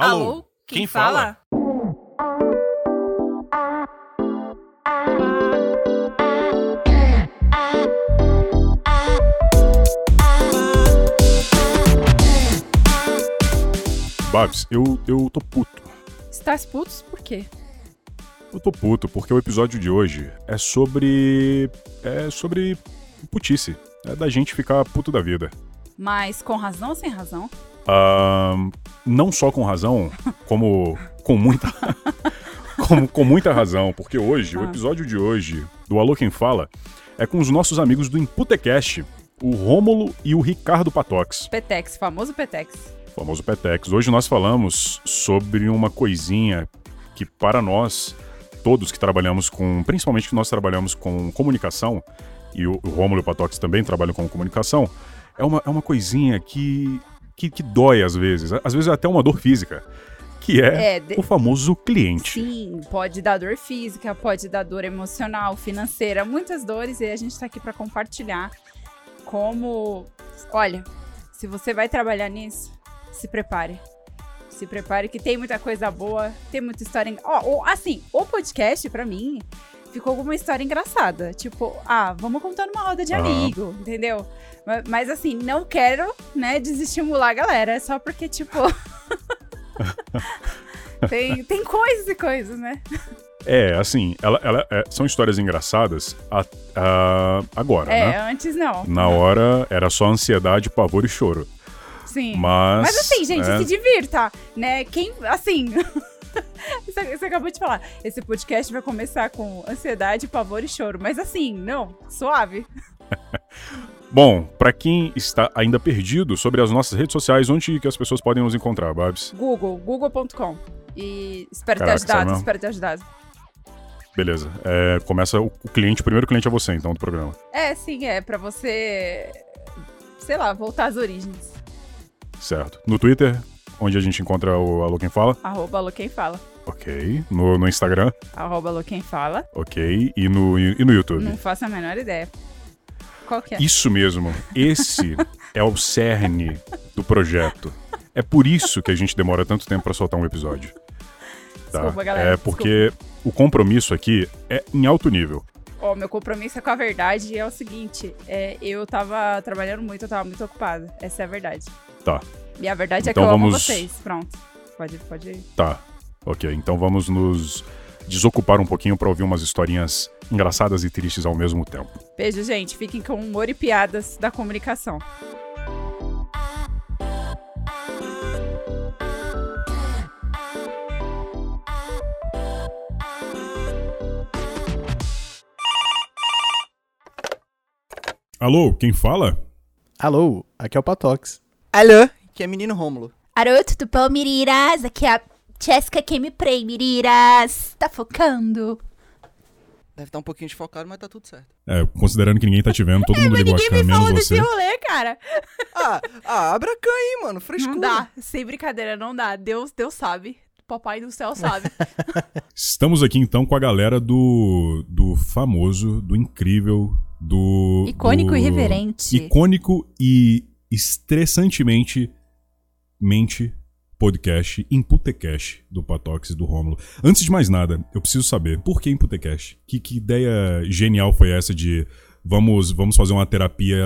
Alô, quem, fala? Babs, eu, eu tô puto. Estás putos por quê? Eu tô puto porque o episódio de hoje é sobre. É sobre putice. É da gente ficar puto da vida. Mas com razão ou sem razão? Ahn, não só com razão, como com muita. como, com muita razão, porque hoje, o Ah. episódio de hoje do Alô Quem Fala é com os nossos amigos do Imputecast, o Rômulo e o Ricardo Patox. Petex, famoso Petex. o famoso Petex. Hoje nós falamos sobre uma coisinha que para nós, todos que trabalhamos com, principalmente que nós trabalhamos com comunicação, e o, o Rômulo e o Patox também trabalham com comunicação, é uma, é uma coisinha que, que, que dói às vezes, às vezes é até uma dor física, que é, É, de- o famoso cliente. Sim, pode dar dor física, pode dar dor emocional, financeira, muitas dores e a gente tá aqui pra compartilhar como, olha, se você vai trabalhar nisso, se prepare. Se prepare que tem muita coisa boa, tem muita história, en- ó, o- assim, o podcast pra mim ficou com uma história engraçada, tipo, ah, vamos contar numa roda de Aham. amigo, entendeu? Ma- Mas assim, não quero, né, desestimular a galera, é só porque tipo tem, tem coisas e coisas, né? É, assim, ela, ela- é, são histórias engraçadas a- a- agora, É, né? antes não. Na hora era só ansiedade, pavor e choro. Sim. Mas. Mas assim, gente, é, se divirta, né? Quem, assim... Você você acabou de falar, esse podcast vai começar com ansiedade, pavor e choro. Mas assim, não, suave. Bom, pra quem está ainda perdido sobre as nossas redes sociais, onde que as pessoas podem nos encontrar, Babs? Google, google.com. E espero ter Caraca, sério ajudado, espero ter ajudado. Beleza. É, começa o, o cliente, o primeiro cliente é você, então, do programa. É, sim, é pra você, sei lá, voltar às origens. Certo. No Twitter, onde a gente encontra o Alô Quem Fala. Arroba Alô Quem Fala. Ok. No, no Instagram, Arroba Alô Quem Fala. ok. E no, e no YouTube. Não faço a menor ideia. Qual que é? Isso mesmo. Esse é o cerne do projeto. É por isso que a gente demora tanto tempo pra soltar um episódio. Tá? Desculpa, galera, É porque o compromisso aqui é em alto nível. Ó, meu compromisso é com a verdade é o seguinte: é, eu tava trabalhando muito, eu tava muito ocupada. Essa é a verdade. Tá. E a verdade Então é que eu amo vamos- vocês. Pronto. Pode, pode ir. Tá, ok. Então vamos nos desocupar um pouquinho pra ouvir umas historinhas engraçadas e tristes ao mesmo tempo. Beijo, gente. Fiquem com humor e piadas da comunicação. Alô, quem fala? Alô, aqui é o Patox. Alô, que é menino Rômulo. Alô, tudo bom, Miriras? Aqui é a Jessica Gameplay, Miriras. Tá focando? Deve estar um pouquinho desfocado, mas tá tudo certo. É, considerando que ninguém tá te vendo, todo mundo ligou a Ninguém me câmera, falou menos desse você. rolê, cara. Ah, ah abre a aí, mano. Frescura. Não dá. Sem brincadeira, não dá. Deus, Deus sabe. Papai do céu sabe. Estamos aqui então com a galera do do famoso, do incrível, do Icônico do- e irreverente. Icônico e estressantemente mente podcast Imputecast do Patox e do Rômulo. Antes de mais nada, eu preciso saber por que Imputecast? Que, que ideia genial foi essa de vamos vamos fazer uma terapia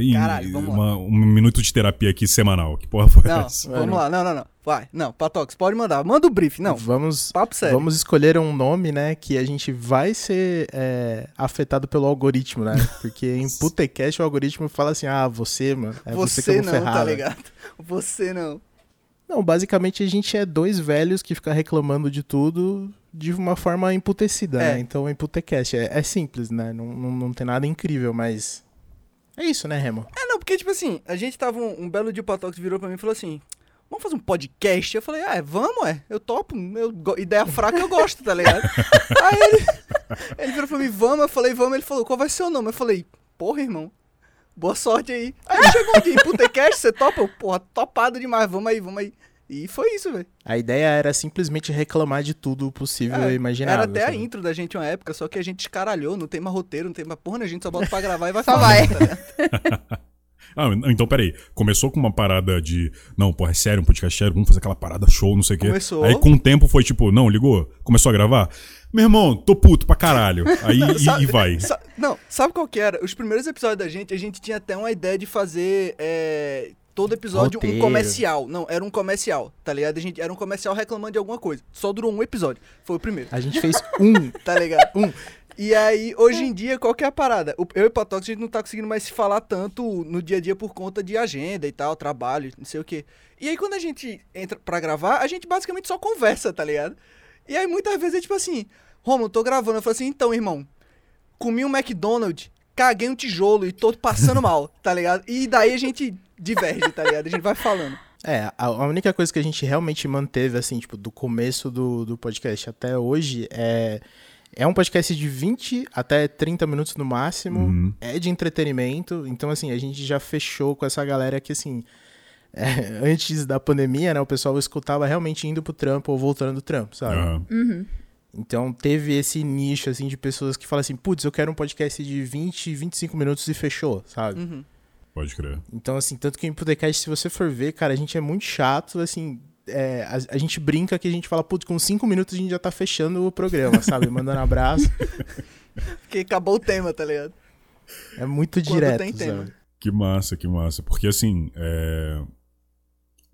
em- Caralho, vamos lá. uma- um minuto de terapia aqui semanal. Que porra foi Não, essa? vamos lá. Não, não, não. Vai. Não, Patox, pode mandar. Manda o brief. Não, Vamos, papo sério. vamos escolher um nome, né, que a gente vai ser é, afetado pelo algoritmo, né? Porque em Putecast o algoritmo fala assim, ah, você, mano, é você, que eu Você vou não, ferrar. tá né? ligado? Você não. Não, basicamente a gente é dois velhos que ficam reclamando de tudo de uma forma emputecida, É. né? Então, Imputecast é, é simples, né? Não, não, não tem nada incrível, mas... É isso, né, Remo? É, não, porque, tipo assim, a gente tava um, um belo dia o Patox virou pra mim e falou assim: Vamos fazer um podcast? Eu falei, ah, é, vamos, é. Eu topo. Eu, ideia fraca eu gosto, tá ligado? Aí ele, ele virou pra mim, vamos, eu falei, vamos. Ele falou, qual vai ser o nome? Eu falei, porra, irmão. Boa sorte aí. Aí chegou o dia, você topa? Eu, porra, topado demais, vamos aí, vamos aí. E foi isso, velho. A ideia era simplesmente reclamar de tudo possível É, e imaginável. Era até a sabe? intro da gente uma época, só que a gente escaralhou, não tem mais roteiro, não tem mais porra, a gente só bota pra gravar e vai Só falar. vai. tá? Ah, então peraí. Começou com uma parada de. Não, porra, é sério, um podcast sério, vamos fazer aquela parada show, não sei o quê. Começou. Aí com o tempo foi tipo, não, ligou, começou a gravar. Meu irmão, tô puto pra caralho. Aí e- Sabe- e, vai. Sa- não, sabe qual que era? Os primeiros episódios da gente, a gente tinha até uma ideia de fazer é, todo episódio um Roteiro. comercial. Não, era um comercial, tá ligado? A gente era um comercial reclamando de alguma coisa. Só durou um episódio. Foi o primeiro, A gente fez um. tá ligado? Um. E aí, hoje em dia, qual que é a parada? Eu e Patox, a gente não tá conseguindo mais se falar tanto no dia a dia por conta de agenda e tal, trabalho, não sei o quê. E aí, quando a gente entra pra gravar, a gente basicamente só conversa, tá ligado? E aí, muitas vezes é tipo assim, Romulo, tô gravando. Eu falo assim, então, irmão, comi um McDonald's, caguei um tijolo e tô passando mal, tá ligado? E daí a gente diverge, tá ligado? A gente vai falando. É, a, única coisa que a gente realmente manteve, assim, tipo, do começo do, do podcast até hoje é. É um podcast de 20 até 30 minutos no máximo. Uhum. É de entretenimento. Então, assim, a gente já fechou com essa galera que, assim. é, antes da pandemia, né? O pessoal escutava realmente indo pro trampo ou voltando do trampo, sabe? Aham. Então teve esse nicho, assim, de pessoas que falam assim, putz, eu quero um podcast de 20, 25 minutos e fechou, sabe? Uhum. Pode crer. Então, assim, tanto que em podcast, se você for ver, cara, a gente é muito chato, assim, é, a, a gente brinca que a gente fala, putz, com 5 minutos a gente já tá fechando o programa, sabe? Mandando abraço. Porque acabou o tema, tá ligado? É muito Quando direto, tem tema. sabe? Que massa, que massa. Porque assim, é...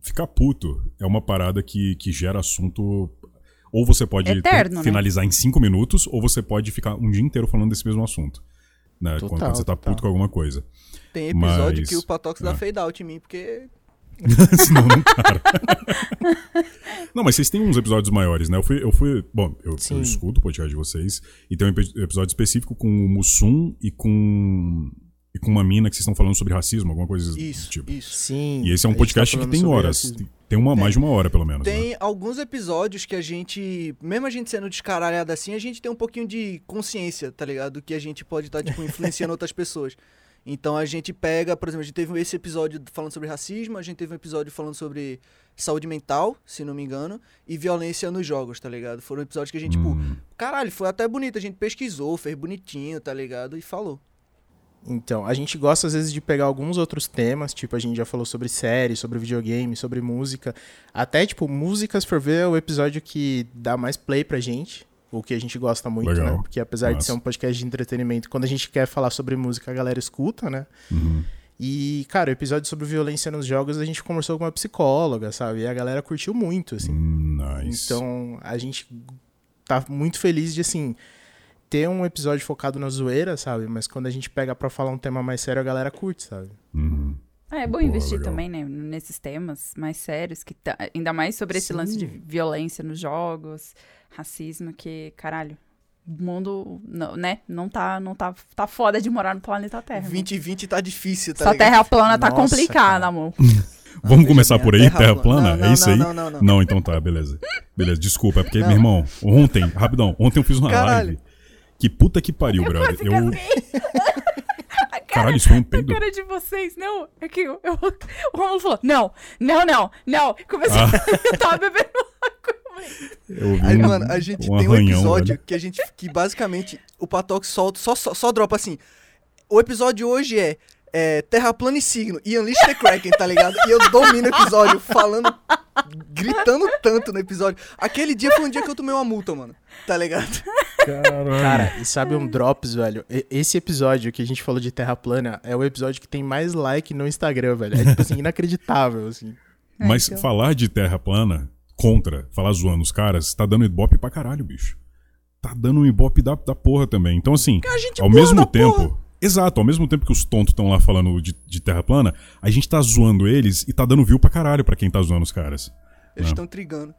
ficar puto é uma parada que, que gera assunto. Ou você pode Eterno, né? finalizar em cinco minutos, ou você pode ficar um dia inteiro falando desse mesmo assunto. Né? Total, quando, quando você tá total. puto com alguma coisa. Tem episódio Mas- que o Patox dá é. fade out em mim, porque Senão não para. não, mas vocês têm uns episódios maiores, né? Eu fui. Eu fui bom, eu, eu escuto o podcast de vocês. E tem um epi- episódio específico com o Mussum e com. E com uma mina que vocês estão falando sobre racismo, alguma coisa isso, do tipo. isso. Sim. E esse é um tá podcast que falando tem horas. racismo. Tem uma, Tem. mais de uma hora, pelo menos. né? Tem alguns episódios que a gente, mesmo a gente sendo descaralhado assim, a gente tem um pouquinho de consciência, tá ligado? Do que a gente pode estar, tipo, influenciando outras pessoas. Então a gente pega, por exemplo, a gente teve esse episódio falando sobre racismo, a gente teve um episódio falando sobre saúde mental, se não me engano, e violência nos jogos, tá ligado? Foram episódios que a gente, tipo, Hum, caralho, foi até bonito, a gente pesquisou, fez bonitinho, tá ligado? E falou. Então, a gente gosta às vezes de pegar alguns outros temas, tipo, a gente já falou sobre séries, sobre videogame, sobre música. Até, tipo, músicas for ver é o episódio que dá mais play pra gente, o que a gente gosta muito, Legal. né? Porque apesar de Massa. ser um podcast de entretenimento, quando a gente quer falar sobre música, a galera escuta, né? uhum. E, cara, o episódio sobre violência nos jogos, a gente conversou com uma psicóloga, sabe? E a galera curtiu muito, assim. Hum, nice. Então, a gente tá muito feliz de, assim, ter um episódio focado na zoeira, sabe? Mas quando a gente pega pra falar um tema mais sério, a galera curte, sabe? Uhum. Ah, é bom Pô, investir legal. também, né, nesses temas mais sérios, que tá- ainda mais sobre esse Sim. lance de violência nos jogos, racismo, que, caralho, o mundo, não, né, não tá, não tá, tá foda de morar no planeta Terra. irmão. 2020 tá difícil, tá Essa ligado? terra plana tá Nossa, complicada, cara. amor. Vamos começar por aí, Terra Terra plana. plana? Não, é não, isso não, aí? não, não, não. então tá, beleza. Beleza, desculpa, é porque, Não. meu irmão, ontem, rapidão, ontem eu fiz uma Caralho. live. Que puta que pariu, brother. quase Eu. A cara, Caralho, isso foi um a peido. cara de vocês, não, é que eu, eu- o Romulo falou, não, não, não, não, comecei, Ah. eu tava bebendo água. Eu vi Aí, um- mano, a gente um tem um arranhão, episódio velho. que a gente. que basicamente o Patox solta, só, só, só dropa assim. O episódio hoje é, é Terra plana e signo. E Unleash the Kraken, tá ligado? E eu domino o episódio, falando. gritando tanto no episódio. Aquele dia foi um dia que eu tomei uma multa, mano. Tá ligado? Cara, e sabe um drops, velho? Esse episódio que a gente falou de Terra plana é o episódio que tem mais like no Instagram, velho. É, tipo assim, inacreditável, assim. Mas então. falar de terra plana contra, falar zoando os caras, tá dando ibope pra caralho, bicho. Tá dando um ibope da, da porra também. Então, assim, A gente ao mesmo tempo. porra. Exato, ao mesmo tempo que os tontos estão lá falando de, de terra plana, a gente tá zoando eles e tá dando view pra caralho pra quem tá zoando os caras. Eles estão trigando.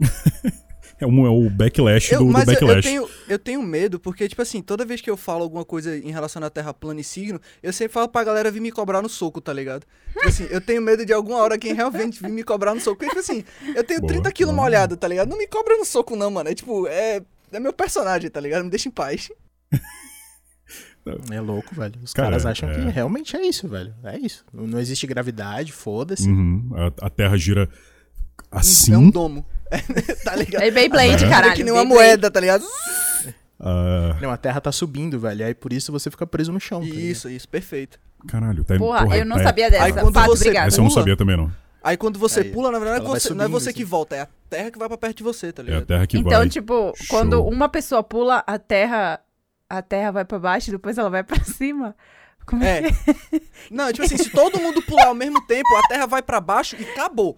É, um, é o backlash Eu, do, do mas eu, eu backlash. tenho, eu tenho medo, porque, tipo assim, toda vez que eu falo alguma coisa em relação à Terra plana e signo, eu sempre falo pra galera vir me cobrar no soco, tá ligado? Tipo assim, eu tenho medo de alguma hora quem realmente vir me cobrar no soco. Porque, tipo assim, eu tenho Boa, 30 quilos molhado, tá ligado? Não me cobra no soco, não, mano. É tipo, é. É meu personagem, tá ligado? Me deixa em paz. É louco, velho. Os Cara, caras acham é. que realmente é isso, velho. É isso. Não não existe gravidade, foda-se. Uhum, a, a terra gira assim. É um domo. tá ligado? É Beyblade, É. caralho. É que nem uma moeda, tá ligado? ah, Não, a Terra tá subindo, velho. Aí por isso você fica preso no chão. tá ligado? Isso, isso, perfeito. Caralho, tá Porra, porra, eu não tá- sabia dessa. Aí quando Fato, você- obrigada. Essa eu não sabia também, não. Aí quando você Aí, pula, na verdade, você, não é subindo, você assim. que volta, é a terra que vai pra perto de você, tá É a ligado? terra que Então, vai. tipo, Show. quando uma pessoa pula, a terra, a terra vai pra baixo e depois ela vai pra cima. Como é, É. Não, tipo assim, se todo mundo pular ao mesmo tempo, a terra vai pra baixo e acabou.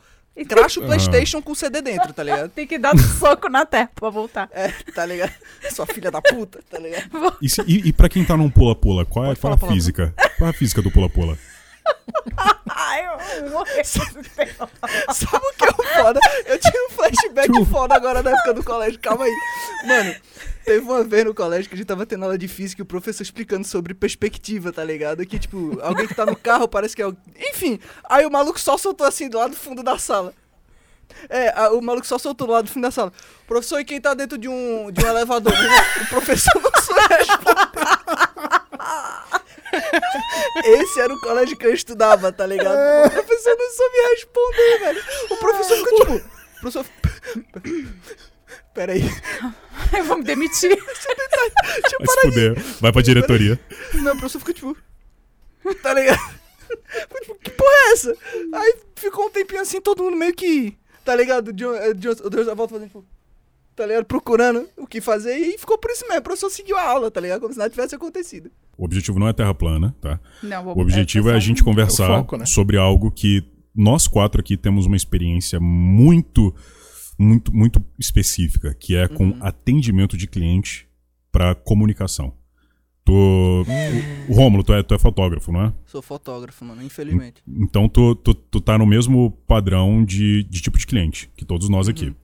Cracha o Playstation com o CD dentro, tá ligado? Tem que dar um soco na terra pra voltar. É, tá ligado? Sua filha da puta, tá ligado? E, se- e, e pra quem tá num pula-pula, qual é, qual é a física? Qual é a física do pula-pula? Ai, eu tema. Sabe o que é o foda? Eu tinha um flashback foda agora na época do colégio. Calma aí. Mano, teve uma vez no colégio que a gente tava tendo aula de física e o professor explicando sobre perspectiva, tá ligado? Que, tipo, alguém que tá no carro parece que é. Enfim, aí o maluco só soltou assim do lado do fundo da sala. É, a- o maluco só soltou do lado do fundo da sala. Professor, e quem tá dentro de um, de um elevador? o professor não soube. Esse era o colégio que eu estudava, tá ligado? O professor não soube responder, velho. O professor ficou tipo. O professor. Peraí. Eu vou me demitir. Vai se fuder. Vai pra diretoria. Não, o professor ficou tipo. Tá ligado? Tipo, que porra é essa? Aí ficou um tempinho assim, todo mundo meio que. Tá ligado? Um- o Deus da volta fazendo tipo. Tá ligado? Procurando o que fazer e ficou por isso mesmo. O professor seguiu a aula, tá ligado? Como se nada tivesse acontecido. O objetivo não é terra plana, tá? Não, vou O objetivo é, só a gente conversar É foco, né? sobre algo que nós quatro aqui temos uma experiência muito, muito, muito específica, que é com atendimento de cliente para comunicação. Tu, o, Rômulo, tu é, tu é fotógrafo, não é? Sou fotógrafo, mano, infelizmente. Então tu, tu, tu tá no mesmo padrão de, de tipo de cliente que todos nós aqui.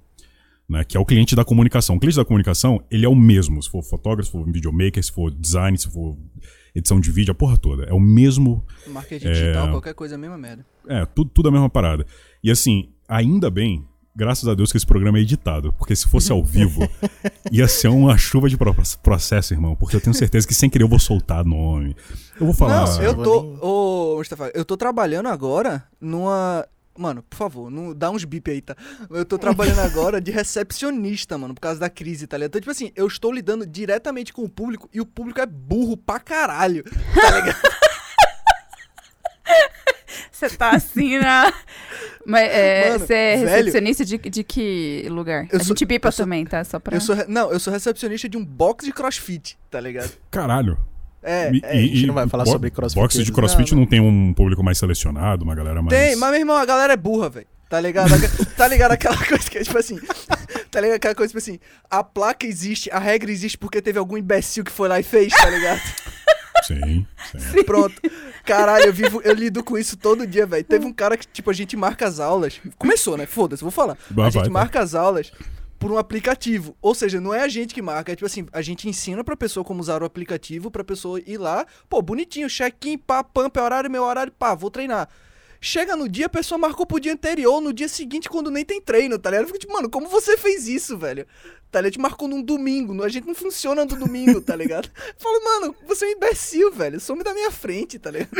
Né, que é o cliente da comunicação. O cliente da comunicação, ele é o mesmo. Se for fotógrafo, se for videomaker, se for design, se for edição de vídeo, a porra toda. É o mesmo Marketing digital, qualquer coisa é a mesma merda. é, tudo, tudo a mesma parada. E assim, ainda bem, graças a Deus que esse programa é editado. Porque se fosse ao vivo, ia ser uma chuva de pro- processo, irmão. Porque eu tenho certeza que sem querer eu vou soltar nome. Eu vou falar. Não, eu tô. Ô, Mustafa, eu tô trabalhando agora numa. Mano, por favor, não dá uns bip aí, tá? Eu tô trabalhando agora de recepcionista, mano, por causa da crise, tá ligado? Então, tipo assim, eu estou lidando diretamente com o público e o público é burro pra caralho, tá ligado? Você tá assim na. Mas é, Mano, você é velho, recepcionista de, de que lugar? eu a sou- gente bipa eu sou- também, tá? Só pra. Eu sou. Não, eu sou recepcionista de um box de crossfit, tá ligado? Caralho. É, E- é. e- gente e não vai falar bo- sobre crossfit Boxe de crossfit Não, não, tem um público mais selecionado, uma galera mais. Tem, mas meu irmão, a galera é burra, velho. Tá ligado? A- tá ligado aquela coisa que é tipo assim. Tá ligado aquela coisa tipo assim. A placa existe, a regra existe porque teve algum imbecil que foi lá e fez, tá ligado? Sim, sim. Pronto. Caralho, eu vivo, eu lido com isso todo dia, velho. Teve um cara que, tipo, a gente marca as aulas. Começou, né? Foda-se, vou falar. A gente vai, marca as aulas por um aplicativo. Ou seja, não é a gente que marca, é tipo assim, a gente ensina pra pessoa como usar o aplicativo, pra pessoa ir lá, pô, bonitinho, check-in, pá, pump, é horário, meu horário, pá, vou treinar. Chega no dia, a pessoa marcou pro dia anterior, no dia seguinte, quando nem tem treino, tá ligado? Eu fico tipo, mano, como você fez isso, velho? Tá ligado? A gente marcou num domingo, a gente não funciona no domingo, tá ligado? Eu falo, mano, você é um imbecil, velho. Some da minha frente, tá ligado?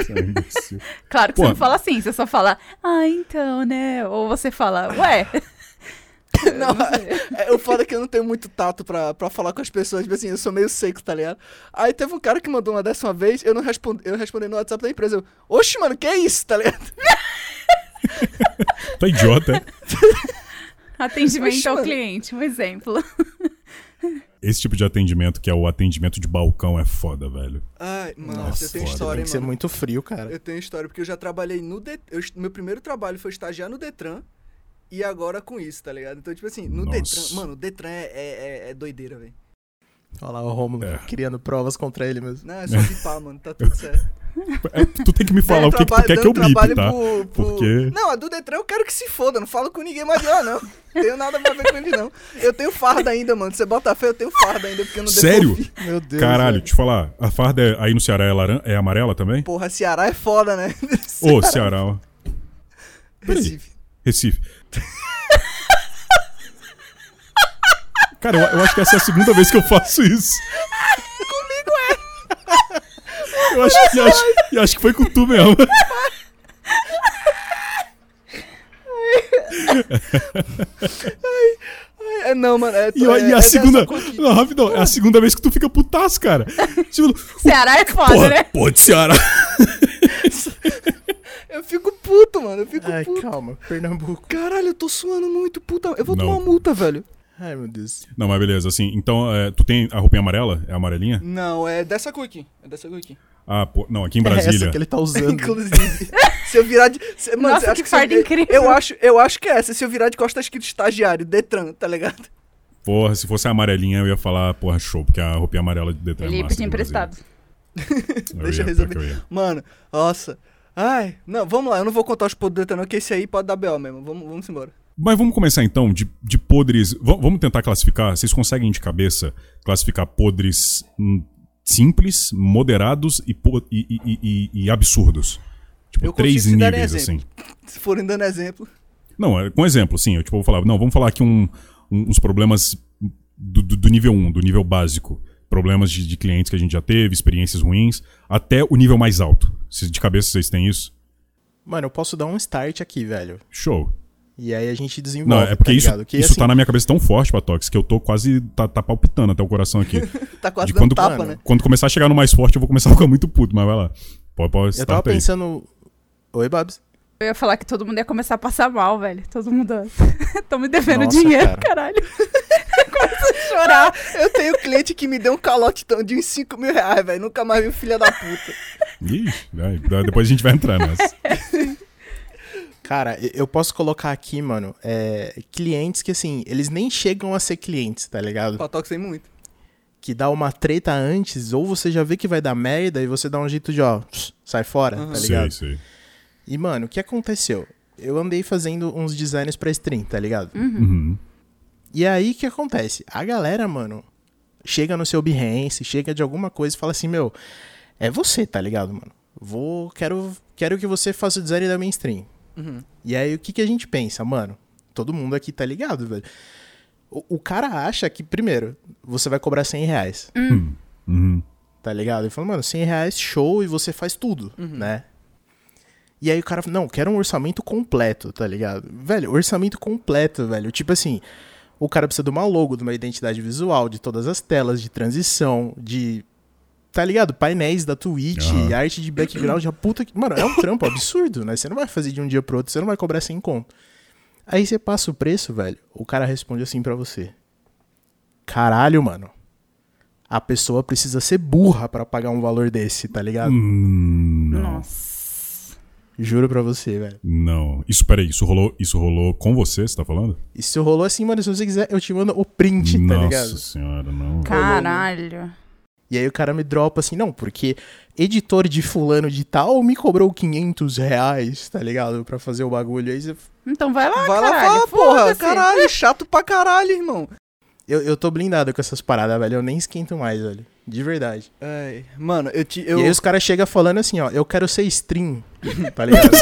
Claro que Pô. você não fala assim, você só fala, ah, então, né? Ou você fala, ué. Não, é, o foda é que eu não tenho muito tato pra, pra falar com as pessoas, tipo assim, eu sou meio seco, tá ligado? Aí teve um cara que mandou uma dessa uma vez, eu não respondi, eu respondi no WhatsApp da empresa, eu, oxe, mano, que é isso, tá ligado? É idiota. Atendimento Oxe, ao mano. cliente, um exemplo. Esse tipo de atendimento, que é o atendimento de balcão, é foda, velho. Ai, mano, Nossa, eu tenho foda. história, Tem que ser mano. muito frio, cara. Eu tenho história, porque eu já trabalhei no Det... eu, meu primeiro trabalho foi estagiar no Detran, e agora com isso, tá ligado? Então, tipo assim, no Nossa. Detran, mano, o Detran é, é, é- é doideira, velho. Olha lá o Romulo É. criando provas contra ele mesmo. Não, é só bipar, mano, tá tudo certo. É, tu tem que me falar o que, que tu quer que eu dando bipe, trabalho tá? pro- pro- Porque- Não, a do Detran eu quero que se foda, não falo com ninguém mais lá, não. Tenho nada pra ver com ele, não. Eu tenho farda ainda, mano. Você bota fé, eu tenho farda ainda, porque eu não Sério? devolvi. Meu Deus. Caralho, velho. te falar, a farda é- aí no Ceará é, laran é amarela também? Porra, Ceará é foda, né? Ô, Ceará, ó. Recife. Recife. Cara, eu, eu acho que essa é a segunda vez que eu faço isso. Comigo é. Eu acho, que, acho, e acho que foi com tu mesmo. Não, mano. É, E, a- é, e a é segunda. Não, rapidão, é a segunda vez que tu fica putaço, cara. Tipo, Ceará é foda, porra, né? porra de Ceará. eu fico puto, mano. Eu fico Ai, puto. calma, Pernambuco. Caralho, eu tô suando muito, puta. Eu vou Não. tomar uma multa, velho. Ai, meu Deus. Não, mas beleza, assim, então, é, tu tem a roupinha amarela? É amarelinha? Não, é dessa cor aqui. É dessa cor aqui. Ah, pô, não, aqui em É essa Brasília. que ele tá usando. Inclusive. se eu virar de. se- mano, Nossa, acho que se eu- farda incrível. Eu acho, eu acho que é essa. Se eu virar de costas, tá escrito estagiário, Detran, tá ligado? Porra, se fosse a amarelinha, eu ia falar, porra, show, porque a roupinha amarela de Detran é Ele ia massa Brasília. emprestado. Deixa eu resolver. que eu. Mano, nossa. Ai, não, vamos lá. Eu não vou contar os podres não, que esse aí pode dar B.O. mesmo. Vamos, vamos embora. Mas vamos começar então de, de podres. v- vamos tentar classificar. Vocês conseguem de cabeça classificar podres hum, simples, moderados e, po- e- e- e- absurdos? Tipo, Eu três níveis assim. Se forem dando exemplo. Não, é, com exemplo, sim. Eu tipo, vou falar, não, vamos falar aqui um- um- uns problemas do, do- do nível 1, do nível básico. Problemas de, de clientes que a gente já teve, experiências ruins, até o nível mais alto. De cabeça vocês têm isso? Mano, eu posso dar um start aqui, velho. Show. E aí a gente desenvolve, Não, é porque tá isso? Que, isso assim, tá na minha cabeça tão forte, Patox, que eu tô quase. tá, tá palpitando até o coração aqui. Tá quase De quando, tapa, né? quando começar a chegar no mais forte, eu vou começar a ficar muito puto, mas vai lá. Pode, pode Eu tava aí. pensando... Oi, Babs? Eu ia falar que todo mundo ia começar a passar mal, velho. Todo mundo. Tão me devendo Nossa, dinheiro, cara. caralho. Chorar. Eu tenho cliente que me deu um calote tão- de uns 5 mil reais, velho. Nunca mais vi o filho da puta. Vai, depois a gente vai entrar nessa. Cara, eu posso colocar aqui, mano, é, clientes que, assim, eles nem chegam a ser clientes, tá ligado? Patox tem muito. Que dá uma treta antes, ou você já vê que vai dar merda e você dá um jeito de, ó, sai fora, Uhum. tá ligado? sei, sei. E, mano, o que aconteceu? Eu andei fazendo uns designs pra stream, tá ligado? Uhum. E aí, o que acontece? A galera, mano, chega no seu Behance, chega de alguma coisa e fala assim, meu, é você, tá ligado, mano? Vou, quero, quero que você faça o design da minha stream. Uhum. E aí, o que, que a gente pensa? Mano, todo mundo aqui tá ligado, velho. O, o cara acha que, primeiro, você vai cobrar 100 reais, Uhum. tá ligado? Ele fala, mano, 100 reais, show, e você faz tudo, né? E aí o cara fala, não, quero um orçamento completo, tá ligado? Velho, orçamento completo, velho. Tipo assim, o cara precisa de uma logo, de uma identidade visual, de todas as telas, de transição, de. Tá ligado? Painéis da Twitch, Aham. arte de background, a puta que. Mano, é um trampo absurdo, né? Você não vai fazer de um dia pro outro, você não vai cobrar 100 conto. Aí você passa o preço, velho, o cara responde assim pra você: Caralho, mano. A pessoa precisa ser burra pra pagar um valor desse, tá ligado? Hum. Nossa. Juro pra você, velho. Não. Isso, peraí, isso rolou, isso rolou com você, você tá falando? Isso rolou assim, mano. Se você quiser, eu te mando o print, tá Nossa ligado? senhora, não. Caralho. E aí o cara me dropa assim, não, porque editor de fulano de tal me cobrou 500 reais, tá ligado? Pra fazer o bagulho. Aí você- Então vai lá, Vai lá caralho. falar, porra. foda-se. Caralho, chato pra caralho, irmão. eu, eu tô blindado com essas paradas, velho. Eu nem esquento mais, velho. De verdade. Ai, mano, eu te. Eu, E aí os caras chegam falando assim, ó, eu quero ser stream, tá ligado?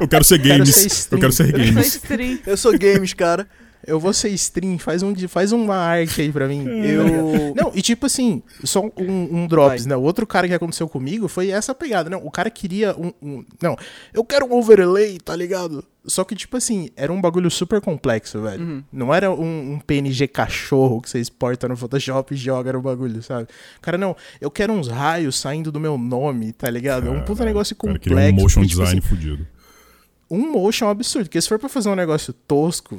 Eu quero ser Quero games. ser eu quero ser Eu sou games. stream. eu sou games, cara. Eu vou ser stream, faz, um, de- faz uma arte aí pra mim. Eu. Não, e tipo assim, só um, um drops, Vai. né? O outro cara que aconteceu comigo foi essa pegada, não. O cara queria um, um- Não, eu quero um overlay, tá ligado? Só que, tipo assim, era um bagulho super complexo, velho. Uhum. Não era um, um PNG cachorro que você exporta no Photoshop e joga no bagulho, sabe? Cara, não, eu quero uns raios saindo do meu nome, tá ligado? É um puta negócio cara complexo. queria um motion porque, tipo design assim, fudido. um motion é um absurdo, porque se for pra fazer um negócio tosco,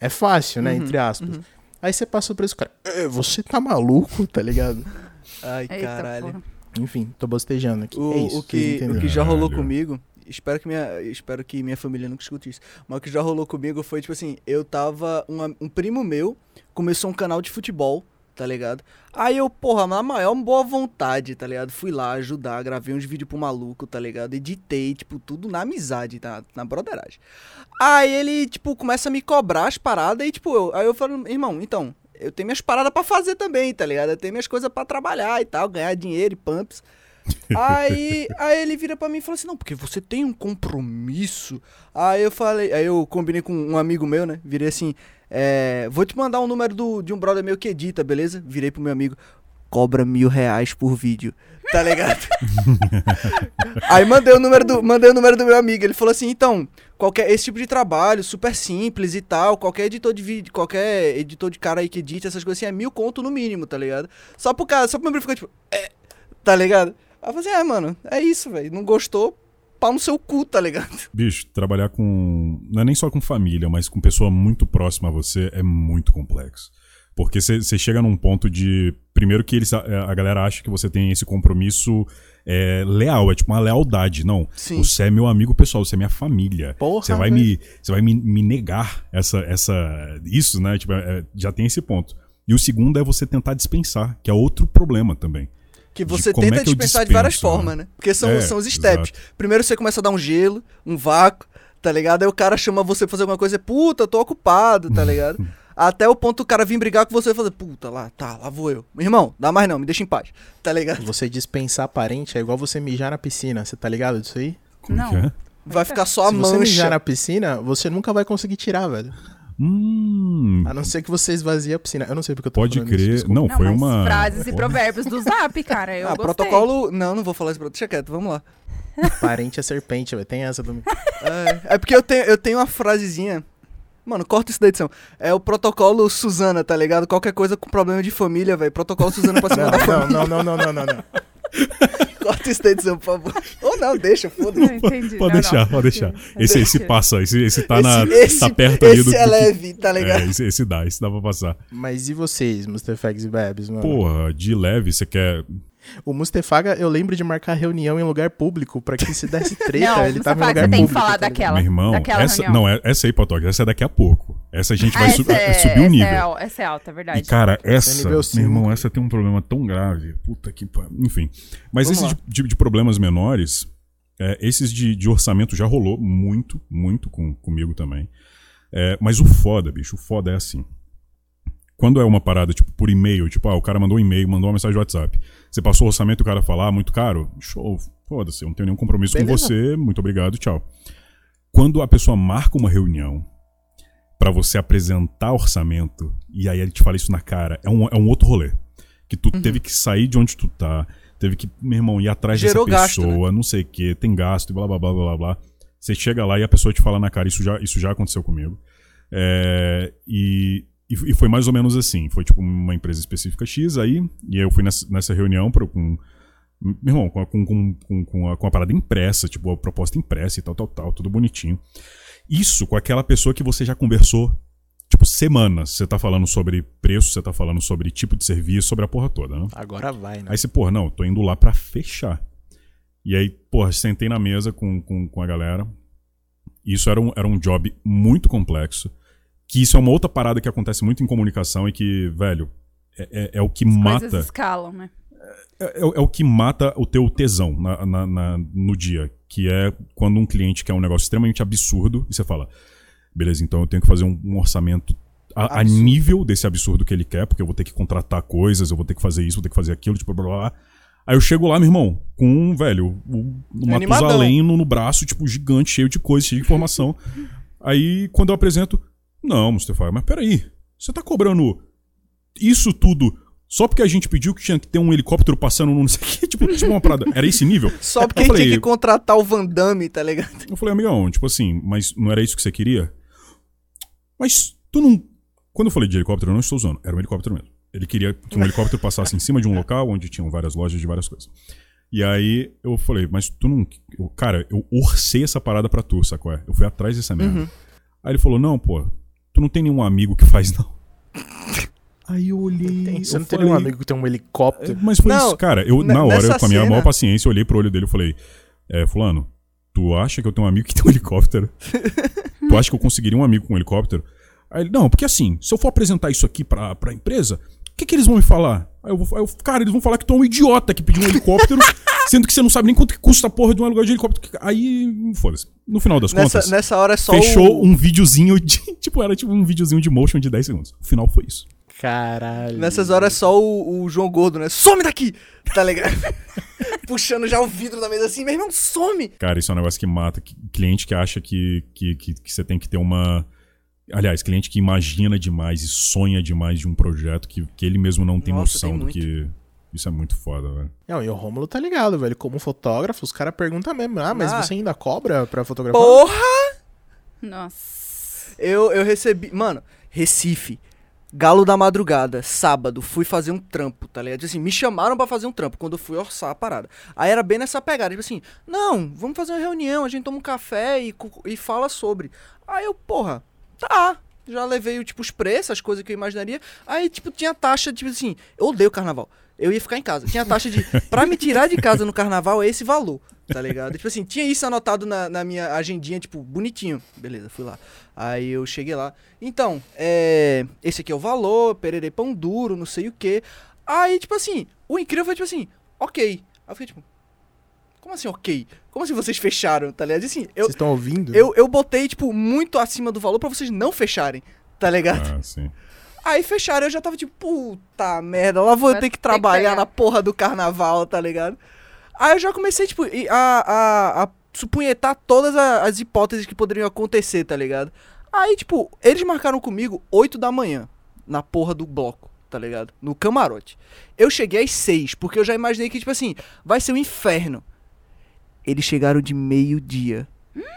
é fácil, né? Uhum, Entre aspas. Aí você passa o preço, cara. "É, você tá maluco, tá ligado? Ai, Eita, caralho. porra. Enfim, tô bostejando aqui. O, é isso, o, que, o que já rolou Caralho. comigo, espero que, minha, espero que minha família nunca escute isso, mas o que já rolou comigo foi, tipo assim, eu tava, um, am- um primo meu começou um canal de futebol, tá ligado? Aí eu, porra, na maior boa vontade, tá ligado? Fui lá ajudar, gravei uns vídeos pro maluco, tá ligado? Editei, tipo, tudo na amizade, tá? Na broderagem. Aí ele, tipo, começa a me cobrar as paradas e, tipo, eu, aí eu falo, irmão, então, eu tenho minhas paradas pra fazer também, tá ligado? Eu tenho minhas coisas pra trabalhar e tal, ganhar dinheiro e pumps. aí, aí ele vira pra mim e fala assim, não, porque você tem um compromisso. Aí eu falei, aí eu combinei com um amigo meu, né? Virei assim, é, vou te mandar um número do, de um brother meu que edita, beleza? Virei pro meu amigo, cobra mil reais por vídeo, tá ligado? aí mandei o número do, mandei o número do meu amigo, ele falou assim, então, qualquer, esse tipo de trabalho, super simples e tal, qualquer editor de vídeo, qualquer editor de cara aí que edita essas coisas assim, é mil conto no mínimo, tá ligado? Só pro cara, só pro meu amigo ficar tipo, é, tá ligado? Aí eu falei assim, é, mano, é isso, velho. Não gostou, pau no seu cu, tá ligado? Bicho, trabalhar com. Não é nem só com família, mas com pessoa muito próxima a você é muito complexo. Porque você chega num ponto de. Primeiro que eles, a, a galera acha que você tem esse compromisso é, leal, é tipo uma lealdade. Não. Sim. Você é meu amigo pessoal, você é minha família. Porra, Você vai, velho. me, você vai me, me negar essa, essa. Isso, né? Tipo, é- já tem esse ponto. E o segundo é você tentar dispensar, que é outro problema também. Que De você é tenta que eu dispensar de várias né? formas, né? Porque são, É, são os steps. exato. Primeiro você começa a dar um gelo, um vácuo, tá ligado? Aí o cara chama você pra fazer alguma coisa, puta, eu tô ocupado, tá ligado? Até o ponto o cara vir brigar com você e fazer, puta, lá, tá, lá vou eu. Meu irmão, dá mais não, me deixa em paz, tá ligado? Você dispensar parente é igual você mijar na piscina, você tá ligado disso aí? Como Não. que é? Vai ficar só a Se você mijar mancha. na piscina, você nunca vai conseguir tirar, velho. Hum. A não ser que você esvazie a piscina. Eu não sei porque eu tô Pode isso, crer. desculpa. Não, Não, foi uma. frases e provérbios do Zap, cara. Eu ah, gostei. protocolo. Não, não vou falar isso. Deixa quieto, vamos lá. Parente é serpente, velho. Tem essa do... É, é porque eu tenho, eu tenho uma frasezinha. Mano, corta isso da edição. É o protocolo Suzana, tá ligado? Qualquer coisa com problema de família, velho. Protocolo Suzana pra cima da família. Não, não, não, não, não, não, não. Corta isso da edição, por favor. Ou não, deixa, foda-se. Pode Não, deixar, não. pode deixar. Esse, esse passa, esse, esse tá, na, Esse- esse- tá perto ali do. Esse é leve, tá ligado? É, esse, esse dá, esse dá pra passar. Mas e vocês, Mustefags e Bebes, mano? Porra, de leve, você quer. O Mustefaga, eu lembro de marcar reunião em lugar público pra que se desse treta, Não, ele tava em lugar você tem que falar tá daquela. Meu irmão, daquela essa, reunião. não, é- essa aí, Patoca, essa é daqui a pouco. Essa a gente Ah, vai é- subir o essa nível. É, essa é alta, é verdade. E, cara, essa, nível meu irmão, essa tem um problema tão grave. Puta que pariu. Enfim. Mas Vamos esses de- de problemas menores, é, esses de, de orçamento já rolou muito, muito com, comigo também. É, mas o foda, bicho, o foda é assim. Quando é uma parada, tipo, por e-mail, tipo, ah, o cara mandou um e-mail, mandou uma mensagem no WhatsApp. Você passou o orçamento e o cara falar, ah, muito caro, show, foda-se, eu não tenho nenhum compromisso com Beleza. você, muito obrigado, tchau. Quando a pessoa marca uma reunião pra você apresentar orçamento, e aí ele te fala isso na cara, é um, é um outro rolê. Que Uhum. tu teve que sair de onde tu tá, teve que, meu irmão, ir atrás Gerou dessa gasto, né? pessoa, não sei o que, tem gasto, e blá blá blá blá blá blá. Você chega lá e a pessoa te fala na cara, isso já, isso já aconteceu comigo. É, e, e foi mais ou menos assim. Foi tipo uma empresa específica X aí, e aí eu fui nessa, nessa reunião pra, com. Meu irmão, com, a- com, com, com, com, a, com a parada impressa, tipo, a proposta impressa e tal, tal, tal, tudo bonitinho. Isso com aquela pessoa que você já conversou, tipo, semanas. Você tá falando sobre preço, você tá falando sobre tipo de serviço, sobre a porra toda, né? Agora vai, né? Aí você, porra, não, tô indo lá pra fechar. E aí, porra, sentei na mesa com, com, com a galera. Isso era um, era um job muito complexo. Que isso é uma outra parada que acontece muito em comunicação e que, velho, é, é, é o que As mata. escalam, né? É, é o- é o que mata o teu tesão na, na- na- no dia. Que é quando um cliente quer um negócio extremamente absurdo e você fala, beleza, então eu tenho que fazer um, um orçamento a, a nível desse absurdo que ele quer, porque eu vou ter que contratar coisas, eu vou ter que fazer isso, vou ter que fazer aquilo, tipo, blá blá blá. Aí eu chego lá, meu irmão, com um, velho, o- um Animadão. Matusalém no, no braço, tipo, gigante, cheio de coisa, cheio de informação. Aí, quando eu apresento, não, Mustafa, mas peraí, você tá cobrando isso tudo só porque a gente pediu que tinha que ter um helicóptero passando no não sei o que, tipo, tipo uma parada. Era esse nível? Só porque Eu a gente falei- tinha que contratar o Van Damme, tá ligado? Eu falei, amigão, tipo assim, mas não era isso que você queria? Mas tu não. Quando eu falei de helicóptero, eu não estou usando, era um helicóptero mesmo. Ele queria que um helicóptero passasse em cima de um local onde tinham várias lojas de várias coisas. E aí eu falei, mas tu não. eu- cara, eu orcei essa parada pra tu, sacou? É? Eu fui atrás dessa merda. Uhum. Aí ele falou, não, pô, tu não tem nenhum amigo que faz, não. Aí eu olhei. Tem- você eu não tem nenhum falei, amigo que tem um helicóptero. mas foi Não, isso, cara. Eu, na hora, eu, com a minha cena- maior paciência, eu olhei pro olho dele e falei: É, Fulano, tu acha que eu tenho um amigo que tem um helicóptero? tu acha que eu conseguiria um amigo com um helicóptero? Aí ele, não, porque assim, se eu for apresentar isso aqui pra, pra empresa, que, que eles vão me falar? Aí eu vou, aí eu, cara, eles vão falar que tu é um idiota que pediu um helicóptero, sendo que você não sabe nem quanto que custa a porra de um aluguel de helicóptero. Aí, foda-se. No final das Nessa, contas, nessa hora é só fechou o... um videozinho de. Tipo, era tipo um videozinho de motion de 10 segundos. O final foi isso. Caralho. Nessas horas é só o, o João Gordo, né? Some daqui! Tá ligado? Puxando já o vidro da mesa assim, meu irmão, some! Cara, isso é um negócio que mata. Que- Cliente que acha que, que, que, que você tem que ter uma. Aliás, cliente que imagina demais e sonha demais de um projeto que, que ele mesmo não tem Nossa, noção tem do que. Isso é muito foda, velho. Não, e o Rômulo tá ligado, velho. Como fotógrafo, os caras perguntam mesmo. Ah, mas Ah. você ainda cobra pra fotografar? Porra! Nossa. Eu, eu recebi. Mano, Recife. Galo da madrugada, sábado, fui fazer um trampo, tá ligado? Tipo Assim, me chamaram pra fazer um trampo quando eu fui orçar a parada. Aí era bem nessa pegada, tipo assim, não, vamos fazer uma reunião, a gente toma um café e, e fala sobre. Aí eu, porra, tá. Já levei, tipo, os preços, as coisas que eu imaginaria. Aí, tipo, tinha taxa, tipo assim, eu odeio carnaval. Eu ia ficar em casa. Tinha taxa de. Pra me tirar de casa no carnaval é esse valor, tá ligado? Tipo assim, tinha isso anotado na, na minha agendinha, tipo, bonitinho. Beleza, fui lá. Aí eu cheguei lá. Então, é. Esse aqui é o valor, pererê pão duro, não sei o quê. Aí, tipo assim, o incrível foi tipo assim, ok. Aí eu fiquei tipo. Como assim, ok? Como assim vocês fecharam, tá ligado? Assim, eu, Vocês estão ouvindo? eu, eu botei, tipo, muito acima do valor pra vocês não fecharem, tá ligado? Ah, sim. Aí fecharam, eu já tava tipo, puta merda, lá vou Vai ter que que trabalhar pegar. na porra do carnaval, tá ligado? Aí eu já comecei, tipo, a, a, a supunhetar todas as hipóteses que poderiam acontecer, tá ligado? Aí, tipo, eles marcaram comigo 8 da manhã, na porra do bloco, tá ligado? No camarote. Eu cheguei às 6, porque eu já imaginei que, tipo assim, vai ser um inferno. Eles chegaram de meio-dia.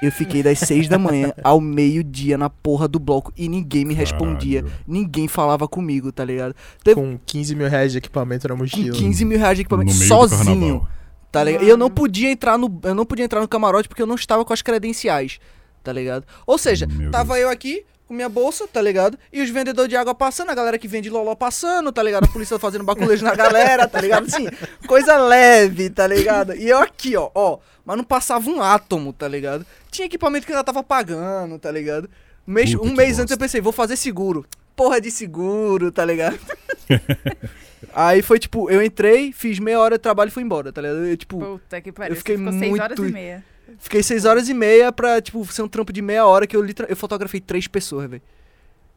Eu fiquei das 6 da manhã ao meio-dia na porra do bloco e ninguém me respondia. Caralho. Ninguém falava comigo, tá ligado? Teve Com 15 mil reais de equipamento na com mochila. 15 mil reais de equipamento sozinho. Tá ligado? E eu não podia entrar no. Eu não podia entrar no camarote porque eu não estava com as credenciais. Tá ligado? Ou seja, Meu tava Deus. eu aqui com minha bolsa, tá ligado? E os vendedores de água passando, a galera que vende loló passando, tá ligado? A polícia fazendo baculejo na galera, tá ligado? Assim, coisa leve, tá ligado? E eu aqui, ó, ó. Mas não passava um átomo, tá ligado? Tinha equipamento que eu já tava pagando, tá ligado? Um mês, Puta um mês bosta. antes eu pensei, vou fazer seguro. Porra de seguro, tá ligado? Aí foi tipo, eu entrei, fiz meia hora de trabalho e fui embora, tá ligado? Eu, tipo, Puta que pariu. eu fiquei Você ficou seis horas muito- e meia. Fiquei seis horas e meia pra, tipo, ser um trampo de meia hora que eu, eu fotografei três pessoas, velho.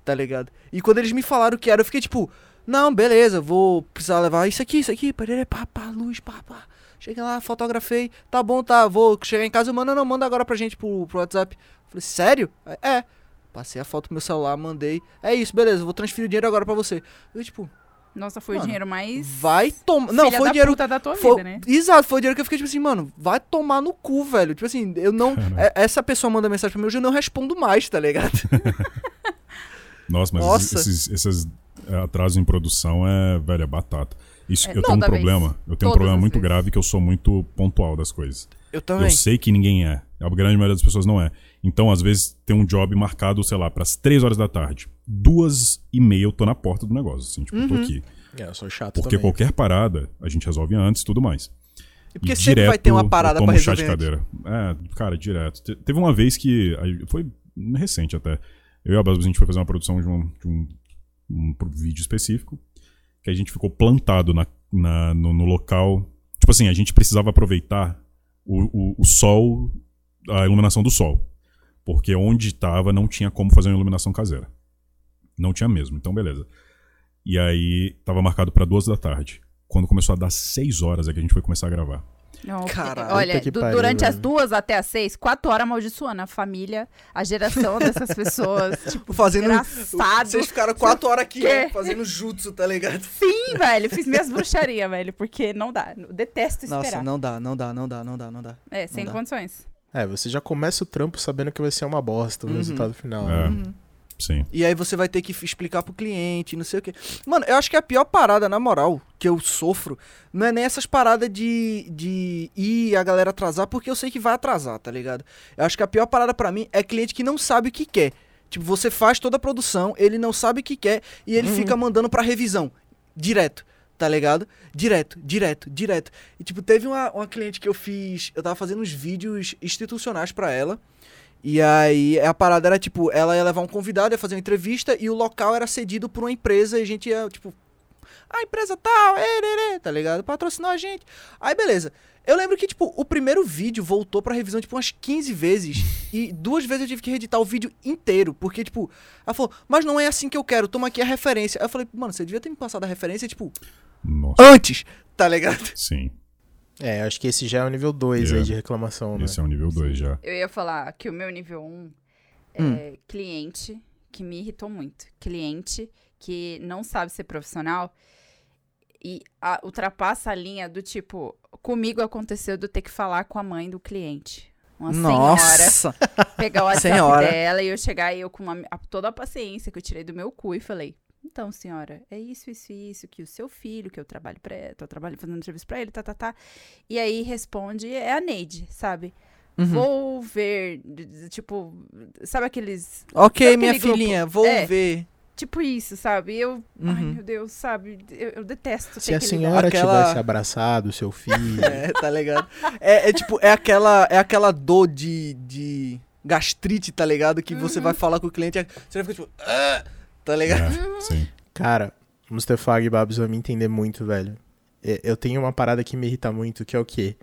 Tá ligado? E quando eles me falaram o que era, eu fiquei tipo, não, beleza, vou precisar levar isso aqui, isso aqui, parerê, pá, pá, luz, pá, pá. Cheguei lá, fotografei, tá bom, tá, vou chegar em casa, eu mando, não, manda agora pra gente pro, pro WhatsApp. Falei, sério? É. Passei a foto pro meu celular, mandei. É isso, beleza, vou transferir o dinheiro agora pra você. Eu, tipo, Nossa, foi o Mano, dinheiro mais. vai tomar. Não, foi da o dinheiro puta da tua foi- vida, né? Exato, foi o dinheiro que eu fiquei tipo assim, mano, vai tomar no cu, velho. Tipo assim, eu não. é- essa pessoa manda mensagem pra mim, hoje eu não respondo mais, tá ligado? Nossa, mas Nossa. esses, esses é, atrasos em produção é, velho, é batata. Isso, É, eu tenho um toda vez. problema. Eu tenho um Todas problema as muito vezes. grave que eu sou muito pontual das coisas. Eu também. Eu sei que ninguém é. A grande maioria das pessoas não é. Então, às vezes, tem um job marcado, sei lá, pras 3 horas da tarde. Duas e meia eu tô na porta do negócio, assim, tipo, eu tô aqui. É, eu sou chato Porque também. qualquer parada a gente resolve antes e tudo mais. E porque E sempre vai ter uma eu parada tomo pra chá de resolver. cadeira. É, cara, direto. Te- Teve uma vez que. Foi recente até. Eu e a Babs, a gente foi fazer uma produção de um, de um, um vídeo específico. Que a gente ficou plantado na, na- no, no local. Tipo assim, a gente precisava aproveitar o, o, o sol, a iluminação do sol. Porque onde estava não tinha como fazer uma iluminação caseira. Não tinha mesmo, então beleza. E aí tava marcado pra duas da tarde. Quando começou a dar seis horas é que a gente foi começar a gravar. Não, Caralho. Olha, du- pariu, durante as duas até as seis, quatro horas amaldiçoando a família, a geração dessas pessoas. tipo, Fazendo. engraçado. Vocês ficaram quatro horas aqui, ó, fazendo jutsu, tá ligado? Sim, velho. Fiz minhas bruxarias, velho. Porque não dá. eu Detesto esperar. Nossa, não dá, não dá, não dá, não dá, não dá. É, sem dá. condições. É, você já começa o trampo sabendo que vai ser uma bosta o Uhum. resultado final. É, né? Sim. E aí você vai ter que explicar pro cliente, não sei o quê. Mano, eu acho que a pior parada, na moral, que eu sofro, não é nem essas paradas de, de ir a galera atrasar, porque eu sei que vai atrasar, tá ligado? Eu acho que a pior parada pra mim é cliente que não sabe o que quer. Tipo, você faz toda a produção, ele não sabe o que quer e ele fica mandando pra revisão. Direto. Tá ligado? Direto, direto, direto. E tipo, teve uma, uma cliente que eu fiz. Eu tava fazendo uns vídeos institucionais pra ela. E aí a parada era tipo, ela ia levar um convidado, ia fazer uma entrevista e o local era cedido por uma empresa e a gente ia, tipo, a empresa tal, ererê, tá ligado? Patrocinou a gente. Aí beleza. Eu lembro que, tipo, o primeiro vídeo voltou pra revisão, tipo, umas 15 vezes. E duas vezes eu tive que reeditar o vídeo inteiro. Porque, tipo, ela falou, mas não é assim que eu quero, toma aqui a referência. Aí eu falei, mano, você devia ter me passado a referência, tipo, Nossa, antes, tá ligado? sim. É, acho que esse já é o nível 2 É. aí de reclamação, né? Esse é o nível 2 já. Eu ia falar que o meu nível 1 Hum. é cliente que me irritou muito. Cliente que não sabe ser profissional e a- ultrapassa a linha do tipo, comigo aconteceu de eu ter que falar com a mãe do cliente. Uma senhora, Nossa! pegar o WhatsApp Senhora. dela e eu chegar e eu com uma- a- toda a paciência que eu tirei do meu cu e falei, Então, senhora, é isso, isso e isso que o seu filho, que eu trabalho para, tô trabalhando fazendo serviço para ele, tá, tá, tá. E aí responde é a Neide, sabe? Uhum. Vou ver, tipo, sabe aqueles Ok, Sabe minha grupo? filhinha, vou É. ver. Tipo isso, sabe? Eu. Ai, Uhum. meu Deus, sabe? Eu, eu detesto Se ter a senhora Aquela- tivesse abraçado o seu filho. É, tá ligado? É, é tipo, é aquela, é aquela dor de, de gastrite, tá ligado? Que você vai falar com o cliente, você vai ficar tipo, "Ah", tá ligado? É, sim. Cara, Mustafa e Babs vai me entender muito, velho. Eu tenho uma parada que me irrita muito, que é o quê?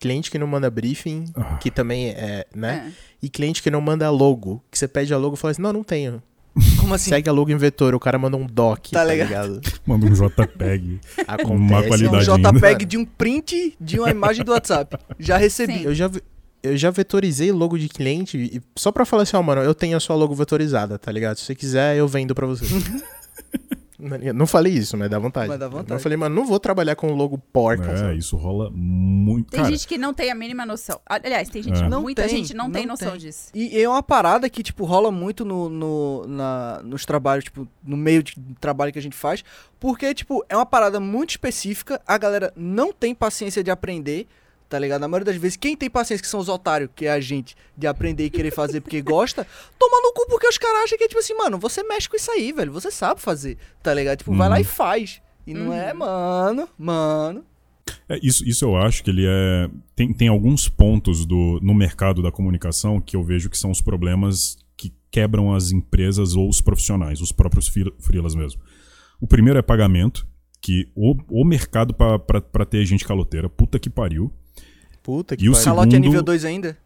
Cliente que não manda briefing, Ah. que também é, né? É. E cliente que não manda logo. Que você pede a logo e fala assim, não, não tenho. Como assim? Segue a logo em vetor, o cara manda um doc, Tá tá, ligado? ligado? Manda um JPEG. Acontece. Uma É um qualidade JPEG ainda. de um print de uma imagem do WhatsApp. Já recebi. Sim. Eu já, ve- eu já vetorizei logo de cliente e só pra falar assim, ó, mano, eu tenho a sua logo vetorizada, tá ligado? Se você quiser, eu vendo pra você. não, falei isso, mas dá vontade. Mas dá vontade. Eu falei, mano, não vou trabalhar com logo porca, É, sabe? isso rola muito. Tem Cara, gente que não tem a mínima noção. Aliás, tem gente, É. Não muita tem, gente não, tem não noção tem. disso. E é uma parada que, tipo, rola muito no, no- na, nos trabalhos, tipo, no meio de trabalho que a gente faz. Porque, tipo, é uma parada muito específica, a galera não tem paciência de aprender, tá ligado? Na maioria das vezes, quem tem paciência, que são os otários, que é a gente, de aprender e querer fazer porque gosta, toma no cu porque os caras acham que é tipo assim, mano, você mexe com isso aí, velho, você sabe fazer, tá ligado? Tipo, vai lá Uhum. e faz. E não é, mano, mano. É, isso, isso eu acho que ele é. Tem, tem alguns pontos do, no mercado da comunicação que eu vejo que são os problemas que quebram as empresas ou os profissionais, os próprios fri- freelas mesmo. O primeiro é pagamento, que o, o mercado pra ter gente caloteira, puta que pariu. Puta que E o pariu. Calote é Segundo- nível 2 ainda?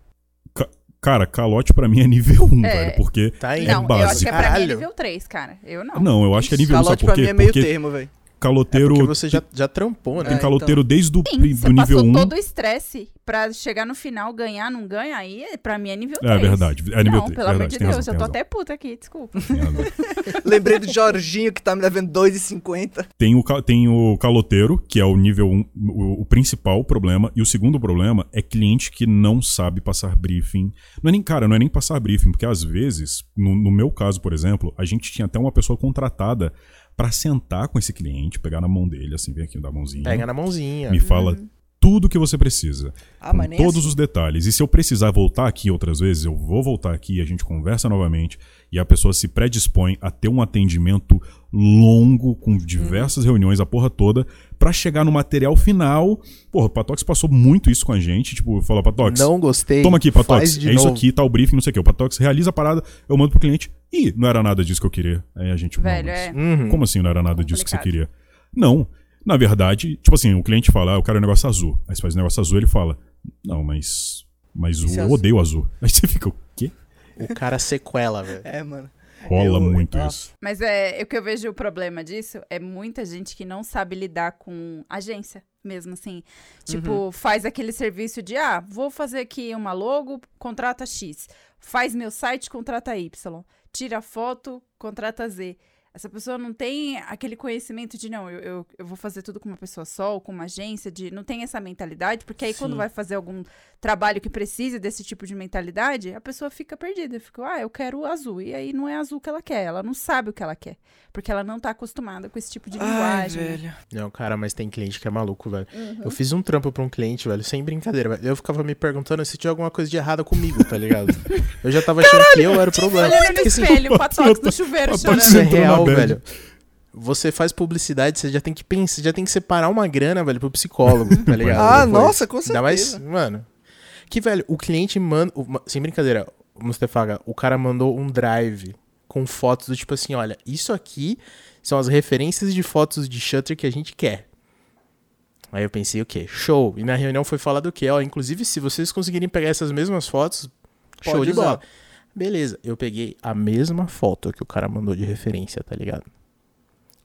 Cara, calote pra mim é nível 1, É. velho, porque Tá aí. é não, eu acho básico. que é pra mim é nível 3, cara. Eu não. Não, eu acho que é nível 1, sabe Calote pra mim é meio Porque termo, velho. Caloteiro. Porque você já, já trampou, né? Tem É, caloteiro desde o Sim, pri- do nível passou 1. todo o estresse pra chegar no final, ganhar, não ganha, aí é- pra mim é nível 3. É verdade, é nível não, 3. pelo verdade, amor de Deus, razão, eu tô até puta aqui, desculpa. Lembrei do Jorginho que tá me devendo 2,50. Tem o, tem o caloteiro, que é o nível 1, o, o principal problema. E o segundo problema é cliente que não sabe passar briefing. Não é nem, cara, não é nem passar briefing, porque às vezes, no, no meu caso, por exemplo, a gente tinha até uma pessoa contratada pra sentar com esse cliente, pegar na mão dele, assim, vem aqui, dar a mãozinha. Pega na mãozinha. Me fala tudo que você precisa. Ah, com mas nem todos assim. os detalhes. E se eu precisar voltar aqui outras vezes, eu vou voltar aqui, a gente conversa novamente e a pessoa se predispõe a ter um atendimento longo, com diversas reuniões, a porra toda, pra chegar no material final. Porra, o Patox passou muito isso com a gente. Tipo, fala, Patox, Não gostei. toma aqui, Patox, faz de é isso novo. aqui, tá o briefing, não sei o que. O Patox realiza a parada, eu mando pro cliente. Ih, não era nada disso que eu queria. Aí a gente. Velho, é. Uhum. como assim não era nada disso que você queria? Não. Na verdade, tipo assim, o cliente fala, ah, eu quero um negócio azul. Aí você faz um negócio azul ele fala, não, mas. Mas o- eu azul- odeio azul. Aí você fica, o quê? O cara sequela, velho. É, mano. Rola Eu- muito isso. Mas é, o que eu vejo o problema disso é muita gente que não sabe lidar com agência mesmo, assim. Tipo, Uhum. faz aquele serviço de, ah, vou fazer aqui uma logo, contrata X. Faz meu site, contrata Y. Tira foto, contrata Z. Essa pessoa não tem aquele conhecimento de, não, eu, eu, eu vou fazer tudo com uma pessoa só, ou com uma agência, de não tem essa mentalidade, porque aí quando Sim. vai fazer algum trabalho que precise desse tipo de mentalidade, a pessoa fica perdida. Fica, ah, eu quero o azul. E aí não é azul que ela quer. Ela não sabe o que ela quer. Porque ela não tá acostumada com esse tipo de Ai, linguagem. velho. Não, cara, mas tem cliente que é maluco, velho. Uhum. Eu fiz um trampo pra um cliente, velho, sem brincadeira, velho. Eu ficava me perguntando se tinha alguma coisa de errada comigo, tá ligado? Eu já tava achando que eu era o problema. Olhando no assim, espelho, o patox no chuveiro chorando. É real, velho. Você faz publicidade, você já tem que pensar, já tem que separar uma grana, velho, pro psicólogo, tá ligado? Ah, Depois. nossa, com Ainda mais, certeza. mano. Que, velho, o cliente manda. Sem brincadeira, Mustafaga, o cara mandou um drive com fotos do tipo assim: olha, isso aqui são as referências de fotos de shutter que a gente quer. Aí eu pensei, o quê? Show. E na reunião foi falado o quê? Ó, inclusive, se vocês conseguirem pegar essas mesmas fotos, show Pode de usar. bola. Beleza, eu peguei a mesma foto que o cara mandou de referência, tá ligado?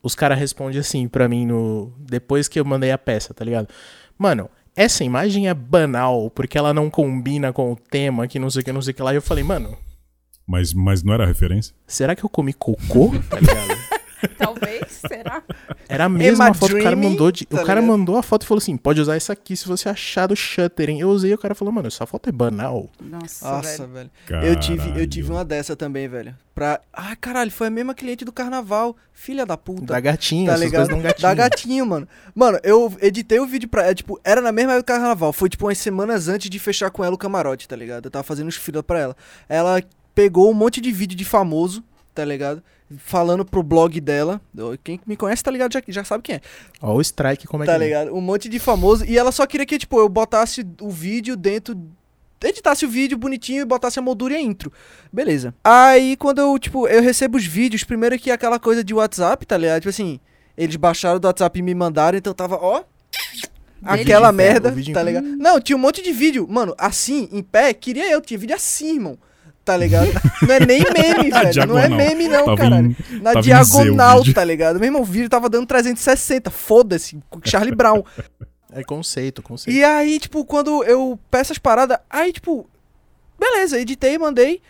Os caras respondem assim pra mim no. Depois que eu mandei a peça, tá ligado? Mano, essa imagem é banal, porque ela não combina com o tema, que não sei o que, não sei o que lá. E eu falei, mano, Mas, mas não era referência? será que eu comi cocô? tá ligado? Talvez. Será? Era a mesma I foto que o cara mandou. De, Tá o cara ligado? mandou a foto e falou assim: pode usar essa aqui se você achar do Shuttering. Eu usei e o cara falou, mano, essa foto é banal. Nossa, Nossa, velho. velho. Eu tive, eu tive uma dessa também, velho. Pra. Ai, caralho, foi a mesma cliente do carnaval. Filha da puta. Da gatinha, Tá essas ligado? dão gatinho. Da gatinho, mano. Mano, eu editei o vídeo pra. é, tipo, era na mesma época do carnaval. Foi, tipo, umas semanas antes de fechar com ela o camarote, tá ligado? Eu tava fazendo os fila pra ela. Ela pegou um monte de vídeo de famoso, tá ligado? Falando pro blog dela. Quem me conhece, tá ligado? Já, já sabe quem é. Ó, o strike, como é Tá que é? ligado? Um monte de famoso. E ela só queria que, tipo, eu botasse o vídeo dentro. Editasse o vídeo bonitinho e botasse a moldura e a intro. Beleza. Aí quando eu, tipo, eu recebo os vídeos, primeiro que aquela coisa de WhatsApp, tá ligado? Tipo assim, eles baixaram do WhatsApp e me mandaram, então tava, ó. Aquela merda, tá ligado? Não, tinha um monte de vídeo. Mano, assim, em pé, queria eu, tinha vídeo assim, irmão. Tá ligado? Não é nem meme, velho. Não é meme, não, Tava caralho. em- Na diagonal, tá ligado? Meu irmão, o vídeo tava dando 360, foda-se, Charlie Brown. É conceito, conceito. E aí, tipo, quando eu peço as paradas, aí, tipo, beleza, editei, mandei.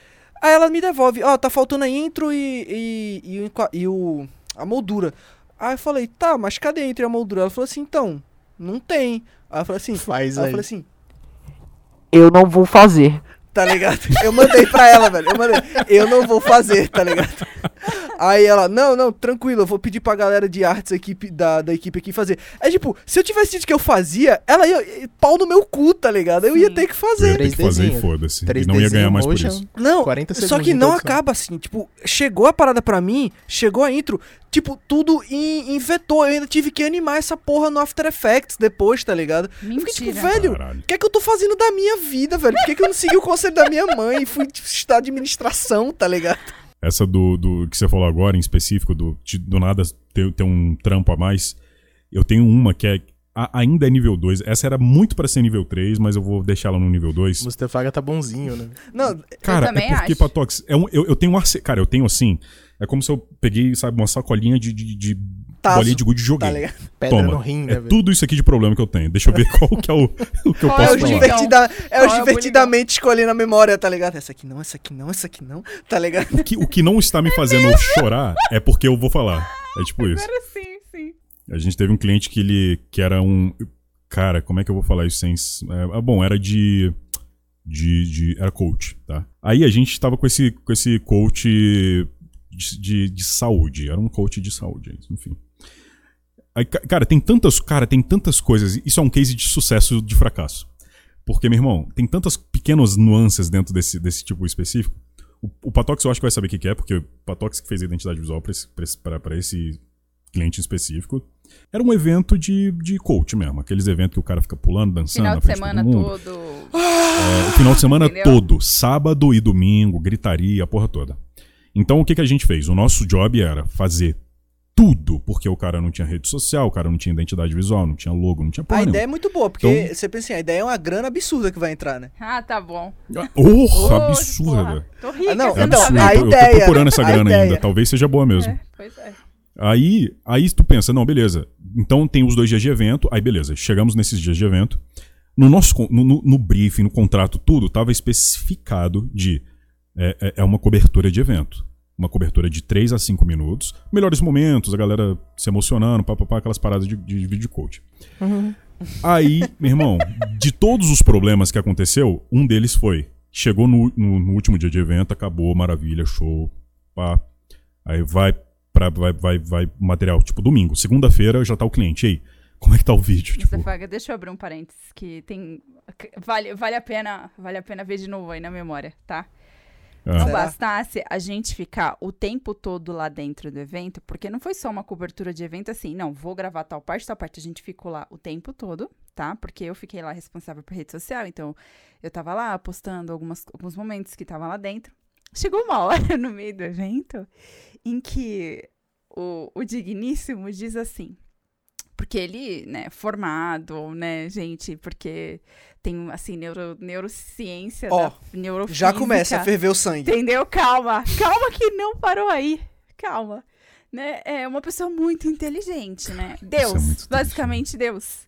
Aí ela me devolve, ó, tá faltando a intro e, e, e, e o, a moldura. Aí eu falei, tá, mas cadê a intro e a moldura? Ela falou assim, então, não tem. Aí eu falei assim, Faz aí eu aí. falei assim, eu não vou fazer. Tá ligado? Eu mandei pra ela, velho. Eu mandei, eu não vou fazer, tá ligado? Aí ela, não, não, tranquilo, eu vou pedir pra galera de artes aqui, da, da equipe aqui fazer. É tipo, se eu tivesse dito que eu fazia, ela ia. pau no meu cu, tá ligado? Eu ia ter que Eu fazer. ia ter que fazer e 3Dzinho. foda-se. E não ia ganhar mais por isso. Não, 40 só que não acaba assim. Tipo, chegou a parada pra mim, chegou a intro, tipo, tudo em, em vetor. Eu ainda tive que animar essa porra no After Effects depois, tá ligado? Eu fiquei tipo, Mentira. velho, Caralho. o que é que eu tô fazendo da minha vida, velho? Por que, que eu não segui o conselho da minha mãe e fui tipo, estudar administração, tá ligado? Essa do, do que você falou agora, em específico, do, de- do nada ter, ter um trampo a mais. Eu tenho uma que é, a- ainda é nível 2. Essa era muito pra ser nível 3, mas eu vou deixar ela no nível 2. Mustafaga tá bonzinho, né? Não, Cara, também é porque, acho. Patox, é um, eu, eu tenho um arce... Cara, eu tenho assim. É como se eu peguei, sabe, uma sacolinha de, de, de Tazo, bolinha de gude e tá joguei. ligado? Pedra Toma. no rim, né, é velho? tudo isso aqui de problema que eu tenho. Deixa eu ver qual que é o, o que eu é É posso os, o falar. Divertida, é Qual os é o divertidamente escolhendo a memória, tá ligado? Essa aqui não, essa aqui não, essa aqui não, tá ligado? O que, o que não está me fazendo chorar é porque eu vou falar. É tipo isso. Agora sim, sim. A gente teve um cliente que ele que era um cara, como é que eu vou falar isso sem é, ah, bom, era de de, de era coach, tá? Aí a gente tava com esse com esse coach de, de, de saúde, era um coach de saúde, enfim. Aí, ca- cara, tem tantas, cara, tem tantas coisas. Isso é um case de sucesso de fracasso. Porque, meu irmão, tem tantas pequenas nuances dentro desse, desse tipo específico. O, o Patox eu acho que vai saber o que que é, porque o Patox que fez a identidade visual pra esse, pra esse, pra- pra esse cliente específico. Era um evento de, de coach mesmo. Aqueles eventos que o cara fica pulando, dançando Final na de semana todo todo. É, o final de semana Entendeu? todo, sábado e domingo, gritaria, a porra toda. Então o que, que a gente fez? O nosso job era fazer tudo, porque o cara não tinha rede social, o cara não tinha identidade visual, não tinha logo, não tinha porra A nenhuma. ideia é muito boa, porque Então- você pensa assim, a ideia é uma grana absurda que vai entrar, né? Ah, tá bom. Porra, Ô, absurda. porra, Tô rica, Ah, não, É então, a eu, tô- eu tô ideia, procurando essa grana ideia. ainda. Talvez seja boa mesmo. É, pois é. Aí, aí tu pensa, não, beleza. Então tem os dois dias de evento. Aí, beleza. Chegamos nesses dias de evento. No nosso no, no, no briefing, no contrato, tudo estava especificado de é, é- é uma cobertura de evento. Uma cobertura de 3 a 5 minutos. Melhores momentos, a galera se emocionando, papapá, aquelas paradas de, de vídeo coach. Aí, meu irmão, de todos os problemas que aconteceu, um deles foi. Chegou no, no- no último dia de evento, acabou, maravilha, show. Pá. Aí vai pra. Vai, vai, vai material, tipo, domingo. Segunda-feira já tá o cliente. E aí, como é que tá o vídeo? Tipo, Mustafaga, deixa eu abrir um parênteses que tem. Vale, vale, a pena, vale a pena ver de novo aí na memória, tá? Ah, Não bastasse a gente ficar o tempo todo lá dentro do evento, porque não foi só uma cobertura de evento assim, não, vou gravar tal parte, tal parte. A gente ficou lá o tempo todo, tá? Porque eu fiquei lá responsável por rede social, então eu tava lá postando algumas, alguns momentos que tava lá dentro. Chegou uma hora no meio do evento em que o, o Digníssimo diz assim. Porque ele, né, formado, né, gente, porque tem, assim, neuro, neurociência, Ó, da neurofísica. Já começa a ferver o sangue. Entendeu? Calma. Calma que não parou aí. Calma. Né? É uma pessoa muito inteligente, né? Deus, muito basicamente Deus.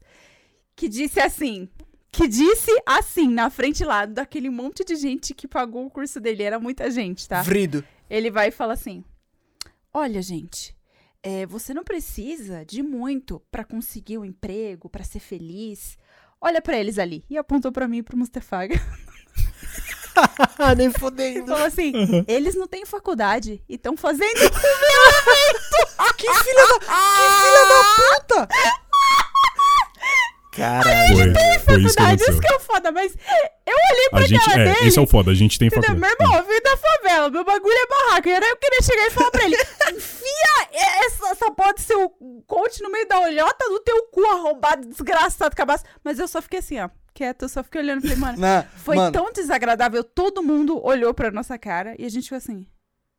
Que disse assim. Que disse assim, na frente lá daquele monte de gente que pagou o curso dele. Era muita gente, tá? Vrido. Ele vai e fala assim: Olha, gente, é, você não precisa de muito pra conseguir um emprego, pra ser feliz. Olha pra eles ali. E apontou pra mim e pro Mustafaga. Nem E fodendo. falou assim: eles não têm faculdade e estão fazendo. Que filha da, que filha da puta! Caralho. Foi, foi isso que faculdade, isso que é o foda, mas eu olhei pra A gente, cara é, dele. esse é o foda, a gente tem Entendeu? faculdade. Meu irmão, eu vim da favela, meu bagulho é barraco. E era eu queria chegar e falar pra ele: essa, essa porra do seu coach no meio da olhota do teu cu arrombado, desgraçado, cabaço. Mas eu só fiquei assim, ó, quieto, eu só fiquei olhando e falei, mano, Não, foi mano, tão desagradável, todo mundo olhou pra nossa cara e a gente ficou assim,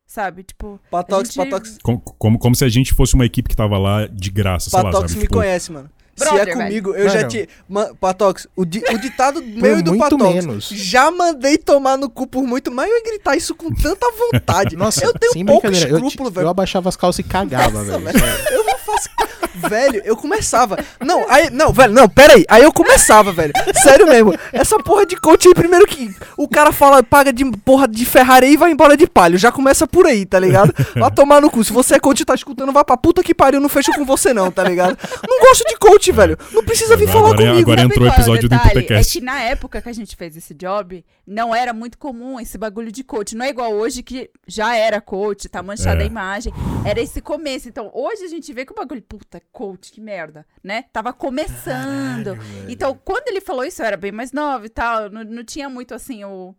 sabe? Tipo, Patox, gente- Patox, Como, como, como se a gente fosse uma equipe que tava lá de graça, sei lá, Patox sabe? me Tipo, conhece, mano. Se Brother, é comigo, eu Mano. já te. Man, Patox, o, di- o ditado meio do muito Patox. menos. Já mandei tomar no cu por muito, mas eu ia gritar isso com tanta vontade. Nossa, eu tenho sem pouco. Eu, escrúpulo, eu velho. abaixava as calças e cagava, Nossa, velho. velho. Eu não faço. Velho, eu começava. Não, aí. Não, velho, não, pera aí. Aí eu começava, velho. Sério mesmo. Essa porra de coach aí, primeiro que o cara fala, paga de porra de Ferrari e vai embora de palio. Já começa por aí, tá ligado? Vai tomar no cu. Se você é coach e tá escutando, vai pra puta que pariu. Não fecho com você, não, tá ligado? Não gosto de coach, velho. Não precisa vir Agora- falar agora é- comigo. agora Sabe entrou o é episódio do detalhe? É que na época que a gente fez esse job, não era muito comum esse bagulho de coach. Não é igual hoje que já era coach, tá manchada É. a imagem. Era esse começo. Então, hoje a gente vê que o bagulho, puta, coach, que merda, né? Tava começando. então, quando ele falou isso, eu era bem mais nova e tal. Não, não tinha muito assim o.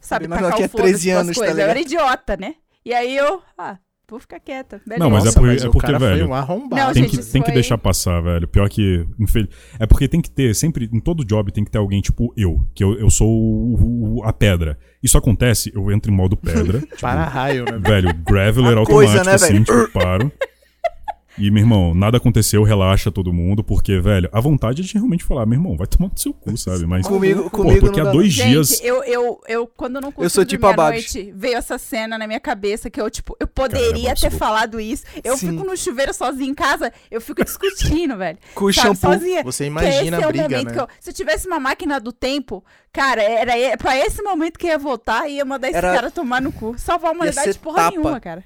Sabe, Bem mais tacar o que é 13 foda-se pras anos, tá coisas. Eu era idiota, né? E aí eu, ah, vou ficar quieta. Beleza. Não, mas é Nossa, porque- mas é o porque, cara velho, Foi um arrombado. Não, Tem, gente, que, tem que foi- deixar passar, velho. Pior que. infel- É porque tem que ter, sempre, em todo job, tem que ter alguém tipo eu, que eu, eu sou o- o- a pedra. Isso acontece, eu entro em modo pedra. tipo, Para raio, né? velho, graveler automático, coisa, né, assim, velho? tipo, paro. E, meu irmão, nada aconteceu, relaxa todo mundo, porque, velho, a vontade é de realmente falar, meu irmão, vai tomar no seu cu, sabe? Mas, Comigo- pô, comigo não há dois Gente, dias. eu, eu, eu, quando eu não consigo Eu sou tipo a noite, veio essa cena na minha cabeça que eu, tipo, eu poderia Cara, ter falado isso. Eu Sim. fico no chuveiro sozinha em casa, eu fico discutindo, velho. Com o Sabe, shampoo. sozinha. Você Que imagina esse a é o briga, momento né? que eu, se eu tivesse uma máquina do tempo, cara, era pra esse momento que eu ia voltar e ia mandar esse Era- cara tomar no cu. Salvar a humanidade porra tapa. nenhuma, cara.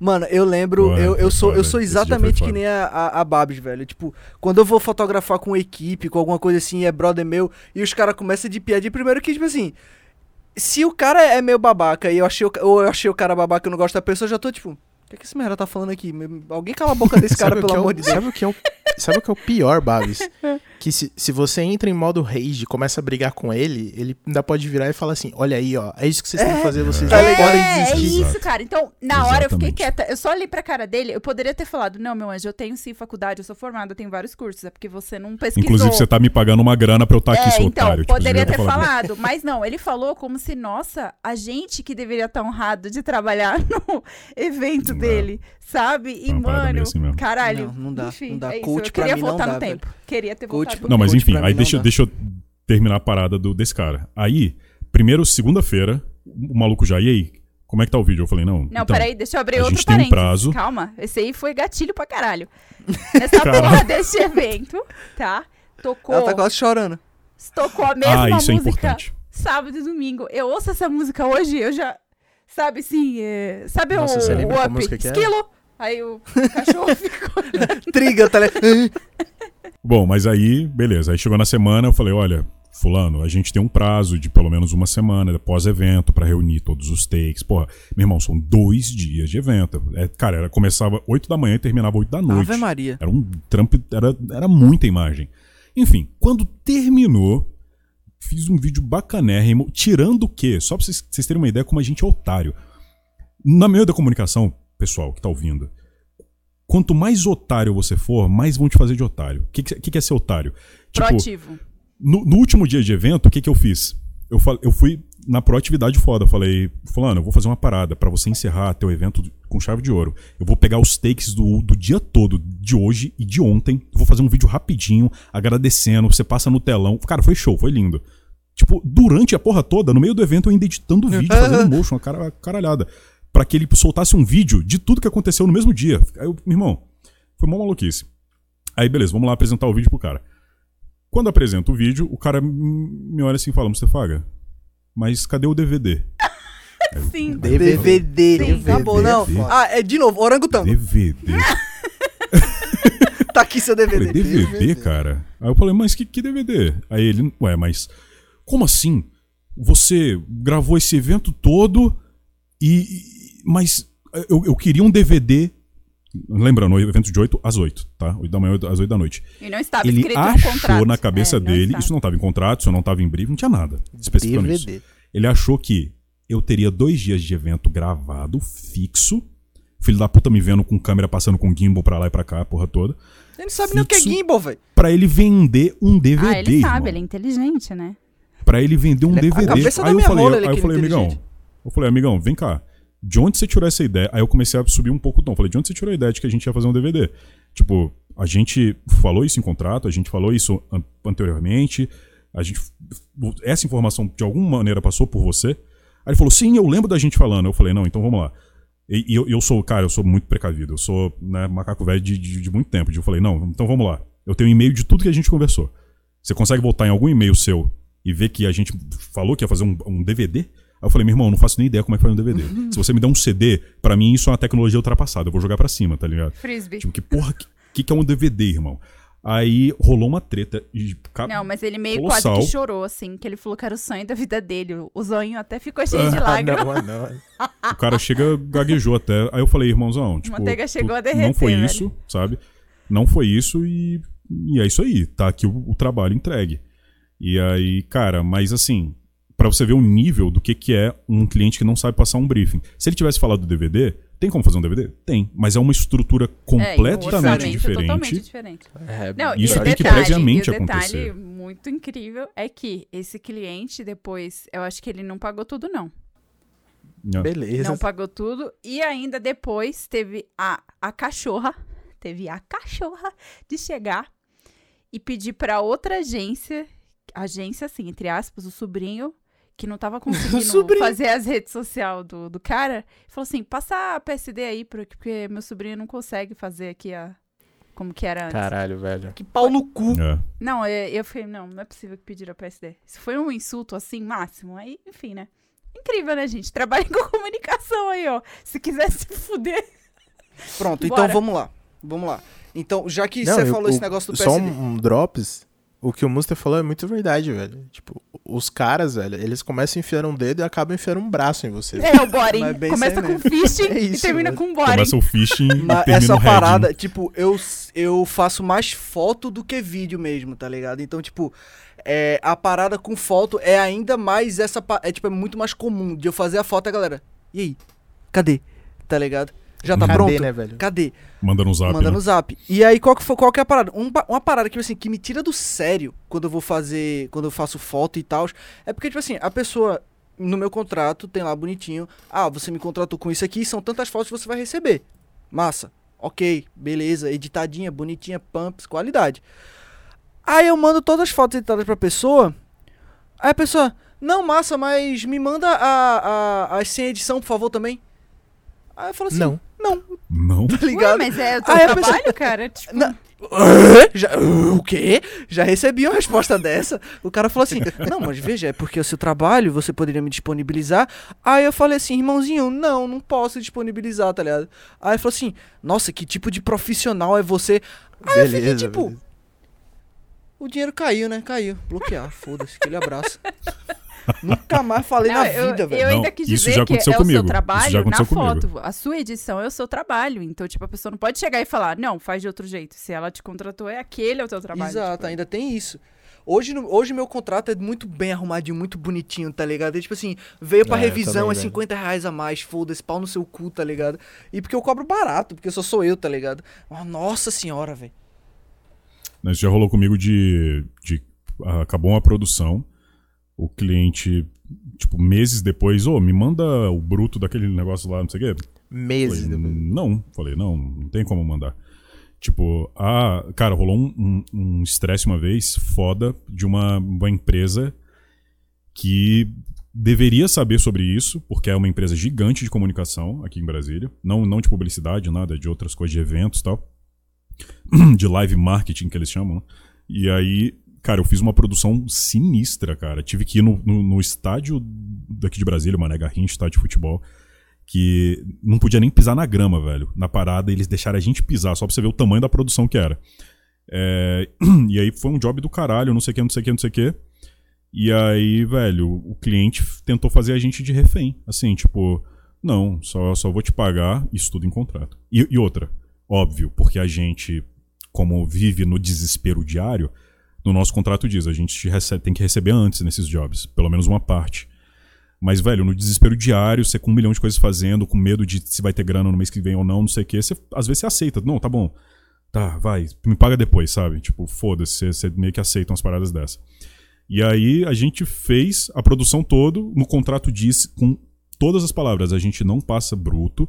Mano, eu lembro, Ué, eu, eu sou, eu foda. sou dia foi exatamente que nem a, a, a Babs, velho. Tipo, quando eu vou fotografar com equipe, com alguma coisa assim, é brother meu, e os caras começam de piadinha, primeiro que, tipo assim, se o cara é meio babaca e eu achei o, ou eu achei o cara babaca e eu não gosto da pessoa, eu já tô tipo, o que, é que esse merda tá falando aqui? Alguém cala a boca desse cara, pelo é o- amor de Deus. Sabe o que é o, sabe o, que é o pior, Babs? Que se, se você entra em modo rage e começa a brigar com ele, ele ainda pode virar e falar assim: Olha aí, ó, é isso que vocês têm que fazer, vocês tá não ligado? podem É, é desistir. isso, cara. Então, na hora eu fiquei Exatamente. quieta. Eu só olhei pra cara dele, eu poderia ter falado, não, meu anjo, eu tenho sim faculdade, eu sou formada, eu tenho vários cursos. É porque você não pesquisou. Inclusive, você tá me pagando uma grana pra eu estar aqui, É, seu então, otário. Tipo, poderia ter falado. falado, mas não, ele falou como se, nossa, a gente que deveria estar honrado de trabalhar no evento Não. dele, sabe? E, É parada mano, assim caralho. Não, não dá, Enfim, não dá. é isso. Coach eu queria mim não voltar dá, no velho. tempo. Queria ter voltado no Não, mas Coach enfim, aí deixa, dá. deixa eu terminar a parada do, desse cara. Aí, primeiro, segunda-feira, o maluco já, e aí? Como é que tá o vídeo? Eu falei, não. Não, então, peraí, deixa eu abrir a outro gente tem um parênteses. prazo. Calma, esse aí foi gatilho pra caralho. Nessa Caralho. porra desse evento, tá? Tocou, Ela tá quase chorando. tocou a mesma Ah, isso é música importante. sábado e domingo. Eu ouço essa música hoje, eu já. Sabe assim, é, sabe Nossa, o, você o up? música que é? Esquilo. Aí o cachorro ficou. Triga, tá? Bom, mas aí, beleza. Aí chegou na semana, eu falei, olha, fulano, a gente tem um prazo de pelo menos uma semana pós-evento pra reunir todos os takes. Porra, meu irmão, são dois dias de evento. É, cara, era, começava 8 da manhã e terminava 8 da noite. Ave Maria. Era um trampo, era, era muita imagem. Enfim, quando terminou, fiz um vídeo bacanérrimo, tirando o quê? Só pra vocês, vocês terem uma ideia como a gente é otário. Na meio da comunicação, pessoal que tá ouvindo, quanto mais otário você for, mais vão te fazer de otário. O que, que, que é ser otário? Tipo, Proativo. no, no último dia de evento, o que, que eu fiz? Eu, fal- eu fui na proatividade foda. Eu falei, Fulano, eu vou fazer uma parada pra você encerrar teu evento com chave de ouro. Eu vou pegar os takes do, do dia todo, de hoje e de ontem. Vou fazer um vídeo rapidinho, agradecendo. Você passa no telão. Cara, foi show, foi lindo. Tipo, durante a porra toda, no meio do evento, eu ainda editando o vídeo, fazendo motion, uma cara, caralhada. Pra que ele soltasse um vídeo de tudo que aconteceu no mesmo dia. Aí eu, meu irmão, foi uma maluquice. Aí, beleza, vamos lá apresentar o vídeo pro cara. Quando apresento o vídeo, o cara hum, me olha assim e fala, Mustafaga, mas cadê o DVD? Sim. DVD. Sim, Acabou, não. Ah, é de novo, orangotango. DVD? Tá aqui seu Eu falei, DVD. DVD, cara? Aí eu falei, mas que, que DVD? Aí ele, ué, mas como assim? Você gravou esse evento todo e. mas eu, eu queria um DVD. Lembrando, o evento de 8 às 8, tá? 8 da manhã oito- às 8 da noite. E não estava ele escrito no achou contrato. na cabeça É, dele, isso não estava em contrato, isso não estava em brief, não tinha nada especificando isso. DVD. Ele achou que eu teria dois dias de evento gravado, fixo. Filho da puta me vendo com câmera passando com gimbal pra lá e pra cá, a porra toda. Ele não sabe nem o que é gimbal, velho. Pra ele vender um DVD. Ah, ele sabe, irmão. ele é inteligente, né? Pra ele vender um Ele é- a DVD. cabeça da aí eu falei, rola, ele é aí eu falei, amigão. Eu falei, amigão, vem cá. De onde você tirou essa ideia? Aí eu comecei a subir um pouco o tom. Falei, de onde você tirou a ideia de que a gente ia fazer um DVD? Tipo, a gente falou isso em contrato, a gente falou isso an- anteriormente, a gente. Essa informação de alguma maneira passou por você. Aí ele falou, sim, eu lembro da gente falando. Eu falei, não, então vamos lá. E, e eu, eu sou, cara, eu sou muito precavido. Eu sou né, macaco velho de, de, de muito tempo. Eu falei, não, então vamos lá. Eu tenho um e-mail de tudo que a gente conversou. Você consegue voltar em algum e-mail seu e ver que a gente falou que ia fazer um, um DVD? Aí eu falei, meu irmão, não faço nem ideia como é que faz um DVD. Se você me der um CD, pra mim isso é uma tecnologia ultrapassada. Eu vou jogar pra cima, tá ligado? Frisbee. Tipo, que porra, que, que, é um DVD, irmão? Aí rolou uma treta. E, Não, mas ele meio Colossal. quase que chorou, assim, que ele falou que era o sonho da vida dele. O- O zoinho até ficou cheio de Ah, lágrimas. não, ah, não. O cara chega, gaguejou até. Aí eu falei, irmãozão, tipo. Manteiga tu- chegou a Não derreter, foi velho. isso, sabe? Não foi isso e, e é isso aí. Tá aqui o, o trabalho entregue. E aí, cara, mas assim, pra você ver o nível do que, que é um cliente que não sabe passar um briefing. Se ele tivesse falado do DVD, tem como fazer um DVD? Tem. Mas é uma estrutura É, completamente orçamento diferente. totalmente diferente. É, Não, Isso e o tem que detalhe, previamente e o detalhe acontecer. muito incrível é que esse cliente depois, eu acho que ele não pagou tudo não. Né? beleza. Não pagou tudo e ainda depois teve a, a cachorra, teve a cachorra de chegar e pedir pra outra agência, agência assim, entre aspas, o sobrinho que não tava conseguindo fazer as redes sociais do, do cara, falou assim, passa a PSD aí, porque porque meu sobrinho não consegue fazer aqui a... Como que era antes. Caralho, velho. Que pau no cu. É. Não, eu, eu falei, não, não é possível que pediram PSD. Isso foi um insulto assim, máximo. Aí, enfim, né? Incrível, né, gente? Trabalha com comunicação aí, ó. Se quiser se fuder. Pronto, então vamos lá. Vamos lá. Então, já que Não, você eu- falou o- esse negócio do Só PSD. um, um drops. O que o Muster falou é muito verdade, velho. Tipo, os caras, velho, eles começam enfiando um dedo e acabam enfiando um braço em você. É, o boring. Bem Começa com fishing É e isso, termina velho. com boring. Começa o phishing e termina essa heading. parada, tipo, eu, eu faço mais foto do que vídeo mesmo, tá ligado? Então, tipo, é, a parada com foto é ainda mais essa. É, tipo, é muito mais comum de eu fazer a foto e a galera. E aí? Cadê? Tá ligado? Já tá Cadê, pronto? né, velho? Cadê? Manda no zap. Manda né? no zap. E aí, qual que, foi, qual que é a parada? Um uma parada que, assim, que me tira do sério quando eu vou fazer. Quando eu faço foto e tal. É porque, tipo assim, a pessoa. No meu contrato tem lá bonitinho. Ah, você me contratou com isso aqui, são tantas fotos que você vai receber. Massa. Ok, beleza, editadinha, bonitinha, pumps, qualidade. Aí eu mando todas as fotos editadas pra pessoa. Aí a pessoa, não, massa, mas me manda a, a, as sem edição, por favor, também. Aí eu falo assim, Não. Não, Não. tá Ué, ligado? mas é o teu trabalho, cara? Tipo, Na-? Já, o quê? Já recebi uma resposta dessa. O cara falou assim: Não, mas veja, é porque é o seu trabalho, você poderia me disponibilizar. Aí eu falei assim: Irmãozinho, não, não posso disponibilizar, tá ligado? Aí ele falou assim: Nossa, que tipo de profissional é você? Aí eu fiquei Beleza, tipo: beleza. O dinheiro caiu, né? Caiu. Bloquear, foda-se, aquele abraço. Nunca mais falei não, na eu, vida, eu velho. ainda Não, quis isso dizer já que é aconteceu o comigo. seu Isso já trabalho na aconteceu comigo. foto. A sua edição é o seu trabalho. Então, tipo, a pessoa não pode chegar e falar, não, faz de outro jeito. Se ela te contratou, é aquele é o teu trabalho. Exato, tipo. ainda tem isso. Hoje, hoje meu contrato é muito bem arrumadinho, muito bonitinho, tá ligado? É tipo assim, veio pra É, eu revisão, é velho. 50 reais a mais, foda-se, pau no seu cu, tá ligado? E porque eu cobro barato, porque só sou eu, tá ligado? Nossa senhora, velho. Isso já rolou comigo de, de ah, acabou uma produção, o cliente, tipo, meses depois, ô, me manda o bruto daquele negócio lá, não sei o quê. Meses Falei, depois. não, falei, não, não tem como mandar. Tipo, ah, cara, rolou um- um um estresse uma vez, foda, de uma, uma empresa que deveria saber sobre isso, porque é uma empresa gigante de comunicação aqui em Brasília. Não, não de publicidade, nada, de outras coisas, de eventos e tal. De live marketing, que eles chamam. né? E aí, cara, eu fiz uma produção sinistra, cara. Tive que ir no, no, no estádio daqui de Brasília, Mané Garrincha, estádio de futebol que não podia nem pisar na grama, velho. Na parada, eles deixaram a gente pisar, só pra você ver o tamanho da produção que era. É, e aí foi um job do caralho, não sei o que, não sei o que, não sei o que. E aí, velho, o cliente tentou fazer a gente de refém. Assim, tipo, não, só, só vou te pagar isso tudo em contrato. E, e outra, óbvio, porque a gente, como vive no desespero diário, no nosso contrato diz, a gente recebe- tem que receber antes nesses jobs, pelo menos uma parte. Mas, velho, no desespero diário, você com um milhão de coisas fazendo, com medo de se vai ter grana no mês que vem ou não, não sei o quê, você, às vezes você aceita. Não, tá bom. Tá, vai, me paga depois, sabe? Tipo, foda-se, você, você meio que aceita umas paradas dessa. E aí a gente fez a produção toda, no contrato diz com todas as palavras, a gente não passa bruto,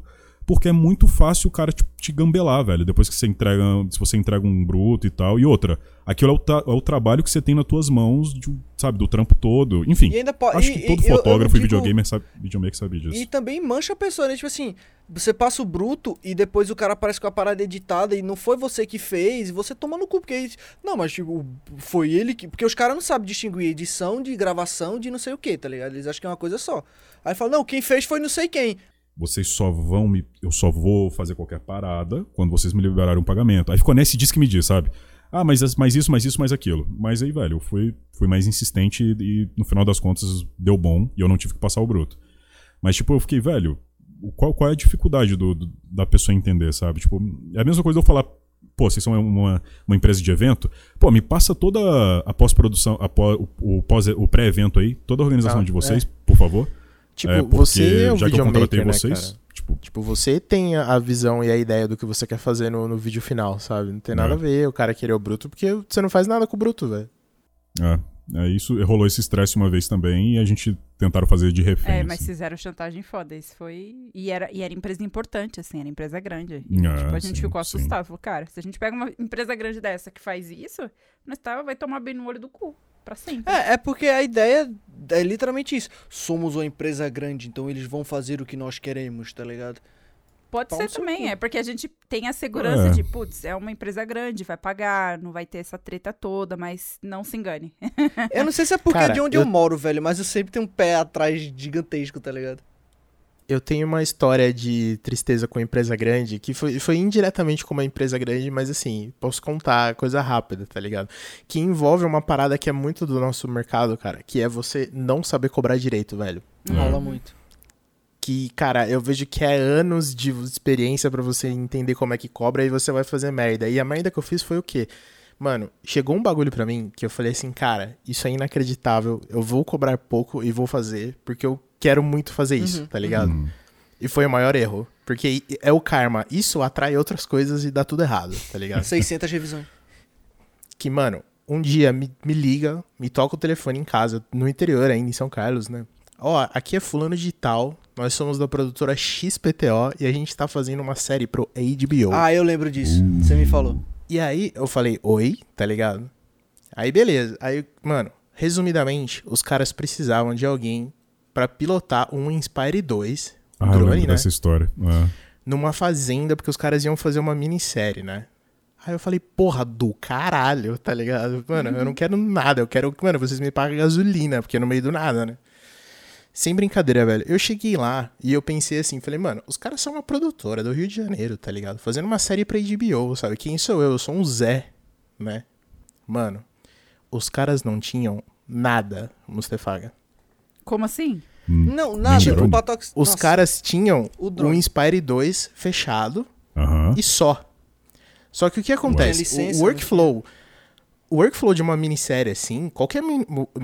porque é muito fácil o cara te, te gambelar, velho, depois que você entrega, se você entrega um bruto e tal. E outra, aquilo é o, tra- é o trabalho que você tem nas tuas mãos, de, sabe, do trampo todo. Enfim, acho que e- todo eu- eu fotógrafo e digo- videogamer sabe, videomaker sabe disso. E também mancha a pessoa, né? Tipo assim, você passa o bruto e depois o cara aparece com a parada editada e não foi você que fez, e você toma no cu, porque. Não, mas tipo, foi ele que. Porque os caras não sabem distinguir edição de gravação de não sei o que, tá ligado? Eles acham que é uma coisa só. Aí fala, não, quem fez foi não sei quem. Vocês só vão me. Eu só vou fazer qualquer parada quando vocês me liberarem um pagamento. Aí ficou nesse diz que me diz, sabe? Ah, mas, as- mas isso, mas isso, mas aquilo. Mas aí, velho, eu fui, fui mais insistente e, e no final das contas deu bom e eu não tive que passar o bruto. Mas, tipo, eu fiquei, velho, qual, qual é a dificuldade do, do- da pessoa entender, sabe? Tipo, é a mesma coisa eu falar, pô, vocês são uma, uma empresa de evento, pô, me passa toda a pós-produção, a pó- o, o, pós- o pré-evento aí, toda a organização Ah, de vocês, por favor. Tipo, É, você é o já que eu contratei videomaker, né, vocês, cara? tipo, Tipo, você tem a visão e a ideia do que você quer fazer no, no vídeo final, sabe? Não tem nada É. a ver o cara querer o bruto, porque você não faz nada com o bruto, velho. É, é isso rolou esse estresse uma vez também e a gente tentaram fazer de refém. É, mas assim. fizeram chantagem foda. Isso foi. E era, e era empresa importante, assim, era empresa grande. E, É, tipo, a gente sim, ficou sim. assustado. Falou, cara, se a gente pega uma empresa grande dessa que faz isso, nós tá, vai tomar bem no olho do cu. Pra sempre. É, é porque a ideia é literalmente isso. Somos uma empresa grande, então eles vão fazer o que nós queremos, tá ligado? Pode pau ser também, cu. é porque a gente tem a segurança É. de, putz, é uma empresa grande, vai pagar, não vai ter essa treta toda, mas não se engane. Eu não sei se é porque Cara, é de onde eu... eu- moro, velho, mas eu sempre tenho um pé atrás gigantesco, tá ligado? Eu tenho uma história de tristeza com empresa grande, que foi, foi indiretamente com uma empresa grande, mas assim, posso contar coisa rápida, tá ligado? Que envolve uma parada que é muito do nosso mercado, cara, que é você não saber cobrar direito, velho. Rola muito. Que, cara, eu vejo que é anos de experiência pra você entender como é que cobra e você vai fazer merda. E a merda que eu fiz foi o quê? Mano, chegou um bagulho pra mim que eu falei assim, cara, isso é inacreditável. Eu vou cobrar pouco e vou fazer, porque eu quero muito fazer isso, Uhum, tá ligado? Hum. E foi o maior erro. Porque é o karma. Isso atrai outras coisas e dá tudo errado, tá ligado? 600 revisões. que, mano, um dia me, me liga, me toca o telefone em casa, no interior ainda, em São Carlos, né? Ó, aqui é fulano de tal, nós somos da produtora XPTO e a gente tá fazendo uma série pro HBO. Ah, eu lembro disso. Você me falou. E aí eu falei, oi, tá ligado? Aí beleza. Aí, mano, resumidamente, os caras precisavam de alguém pra pilotar um Inspire 2, um Ah, drone, né? dessa história. É. numa fazenda, porque os caras iam fazer uma minissérie, né? Aí eu falei, porra, do caralho, tá ligado? Mano, eu não quero nada, eu quero, mano, vocês me pagam gasolina, porque é no meio do nada, né? Sem brincadeira, velho. Eu cheguei lá e eu pensei assim, falei, mano, os caras são uma produtora do Rio de Janeiro, tá ligado? Fazendo uma série pra HBO, sabe? Quem sou eu? Eu sou um Zé, né? Mano, os caras não tinham nada, Mustefaga. Como assim? Não, nada. Drone? O Patox... Os Nossa, caras tinham o. Inspire 2 fechado, e só. Só que o que acontece? Licença, o workflow. O workflow de uma minissérie assim, qualquer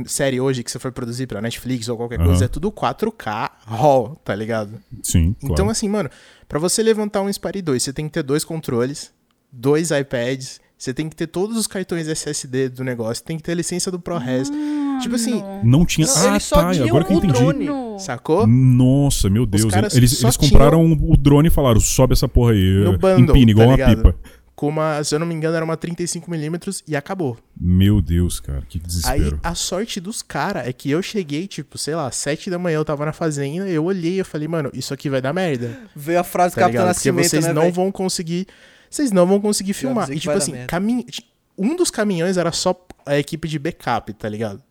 série hoje que você for produzir pra Netflix ou qualquer Aham. coisa, é tudo 4K RAW, tá ligado? Sim, Então, claro. assim, mano, pra você levantar um Inspire 2, você tem que ter dois controles, dois iPads, você tem que ter todos os cartões SSD do negócio, tem que ter a licença do ProRes. tipo assim, Não tinha. Não, ah, tá. tinham Agora que eu entendi. drone. Sacou? Nossa, meu Deus. Eles, eles compraram o drone e falaram: sobe essa porra aí. No bundle, empina, igual tá uma pipa. Com uma, se eu não me engano, era uma 35mm e acabou. Meu Deus, cara, que Aí desespero. a sorte dos caras é que eu cheguei, tipo, sei lá, sete da manhã eu tava na fazenda, eu olhei e eu falei, mano, isso aqui vai dar merda. Veio a frase do Tá Capitão ligado? Porque Nascimento, vocês né, não velho? vão conseguir. Vocês não vão conseguir filmar. E tipo assim, caminho. Um dos caminhões era só a equipe de backup, tá ligado?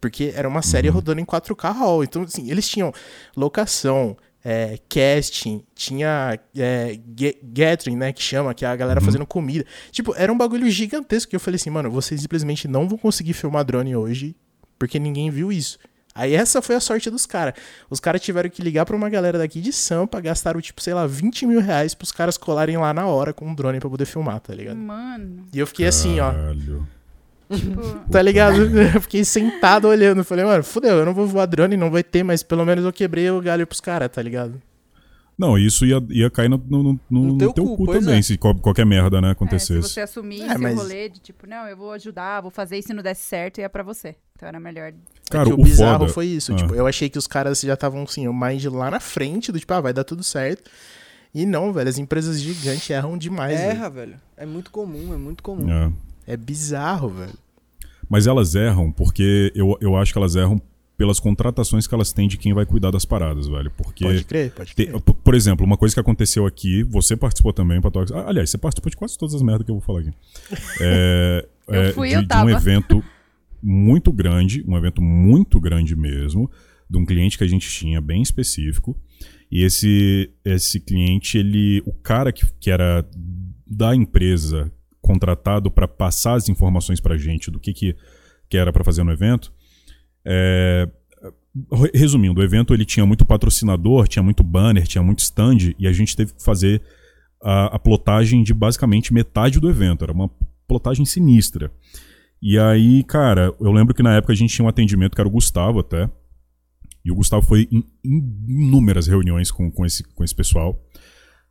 Porque era uma série Uhum. rodando em 4K RAW. Então, assim, eles tinham locação, é, casting, tinha é, ga- gathering, né, que chama, que é a galera Uhum. fazendo comida. Tipo, era um bagulho gigantesco que eu falei assim, mano, vocês simplesmente não vão conseguir filmar drone hoje, porque ninguém viu isso. Aí essa foi a sorte dos caras. Os caras tiveram que ligar pra uma galera daqui de Sampa, gastaram, tipo, sei lá, 20 mil reais pros caras colarem lá na hora com um drone pra poder filmar, tá ligado? Mano, E eu fiquei assim, ó, Caralho. tipo, tá ligado? Eu fiquei sentado olhando. Falei, mano, fudeu, eu não vou voar drone, não vai ter, mas pelo menos eu quebrei o galho pros caras, tá ligado? Não, isso ia, ia cair no, no, no- no No teu teu cu, cu também, é. se qual- qualquer merda, né, é, se acontecesse. você assumir É, esse mas- rolê de tipo, não, eu vou ajudar, vou fazer e se não desse certo, ia pra você. Então era melhor. Cara, É que o, o bizarro foda... foi isso. Ah. Tipo, eu achei que os caras já estavam assim, o mind lá na frente, do tipo, ah, vai dar tudo certo. E não, velho, as empresas gigantes erram demais. velho. Erra, velho. É muito comum, é muito comum. É. É bizarro, velho. Mas elas erram porque eu, eu acho que elas erram pelas contratações que elas têm de quem vai cuidar das paradas, velho. Porque, Pode crer, pode te- crer. p- por exemplo, uma coisa que aconteceu aqui, você participou também, Patox. Aliás, você participou de quase todas as merdas que eu vou falar aqui. É, Eu é, fui, de, eu de um tava. evento muito grande, um evento muito grande mesmo, de um cliente que a gente tinha bem específico. E esse, esse cliente, ele, o cara que, que era da empresa contratado para passar as informações pra gente do que, que, que era para fazer no evento, é, re- resumindo, o evento ele tinha muito patrocinador, tinha muito banner, tinha muito stand, e a gente teve que fazer a, a plotagem de basicamente metade do evento. Era uma plotagem sinistra. E aí, cara, eu lembro que na época a gente tinha um atendimento que era o Gustavo até. E o Gustavo foi em, inúmeras reuniões com, com, esse, com esse pessoal.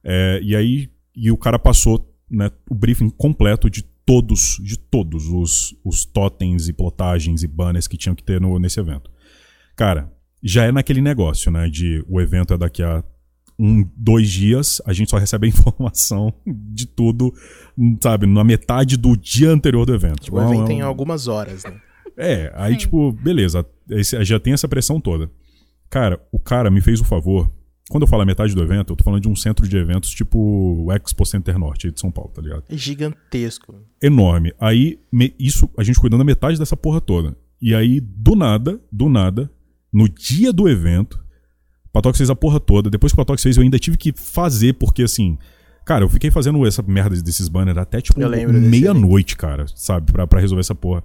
É, e aí, e o cara passou né, o briefing completo de todos, de todos os, os totens e plotagens e banners que tinham que ter no, nesse evento. Cara, já é naquele negócio, né? De o evento é daqui a um, dois dias, a gente só recebe a informação de tudo, sabe, na metade do dia anterior do evento. Tipo, o Então, evento é tem um- algumas horas, né? é, aí Sim. tipo, beleza, já tem essa pressão toda. Cara, o cara me fez o favor. Quando eu falo a metade do evento, eu tô falando de um centro de eventos tipo o Expo Center Norte aí de São Paulo, tá ligado? É gigantesco. Enorme. Aí, me- isso, a gente cuidando da metade dessa porra toda. E aí, do nada, do nada, no dia do evento, Patox fez a porra toda. Depois que o Patox fez, eu ainda tive que fazer, porque assim. Cara, eu fiquei fazendo essa merda desses banners até tipo meia-noite, cara, sabe? Pra, pra resolver essa porra.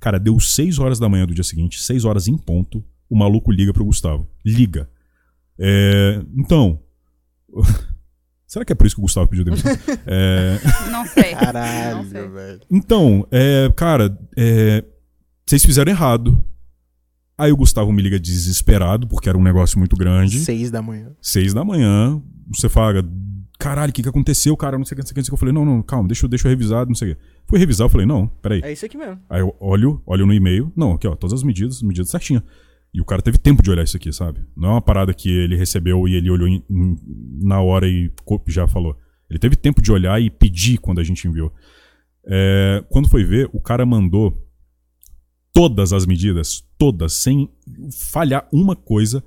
Cara, deu 6 horas da manhã do dia seguinte, 6 horas em ponto, o maluco liga pro Gustavo. Liga. É, então. Será que é por isso que o Gustavo pediu demissão? É, Não sei. não Caralho, sei. velho. então, é, cara, é, vocês fizeram errado. Aí o Gustavo me liga desesperado, porque era um negócio muito grande. Seis da manhã. Seis da manhã, você fala, caralho, o que, que aconteceu, cara? Não sei o que, não sei o que. Eu falei, não, não, calma, deixa, eu- deixa eu revisar, não sei o que. Fui revisar, eu falei, não, peraí. É isso aqui mesmo. Aí eu olho, olho no e-mail, não, aqui ó, todas as medidas, medidas certinhas. E o cara teve tempo de olhar isso aqui, sabe? Não é uma parada que ele recebeu e ele olhou em- em- na hora e já falou. Ele teve tempo de olhar e pedir quando a gente enviou. É, quando foi ver, o cara mandou todas as medidas, todas, sem falhar uma coisa,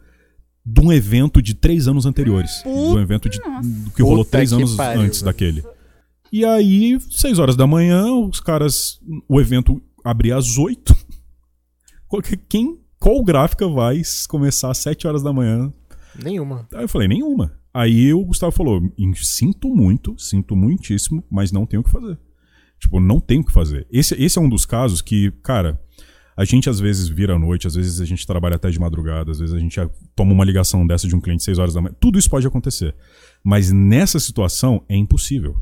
de um evento de três anos anteriores. De um evento de, Nossa. que rolou Puta três que anos pariu, antes velho. daquele. E aí, seis horas da manhã, os caras. O evento abria às oito. Quem, qual gráfica vai começar às sete horas da manhã? Nenhuma. Aí eu falei, nenhuma. Aí o Gustavo falou: "Em- sinto muito, sinto muitíssimo, mas não tenho o que fazer. Tipo, não tenho o que fazer. Esse, esse é um dos casos que, cara, a gente às vezes vira à noite, às vezes a gente trabalha até de madrugada, às vezes a gente já toma uma ligação dessa de um cliente seis horas da manhã. Tudo isso pode acontecer. Mas nessa situação é impossível.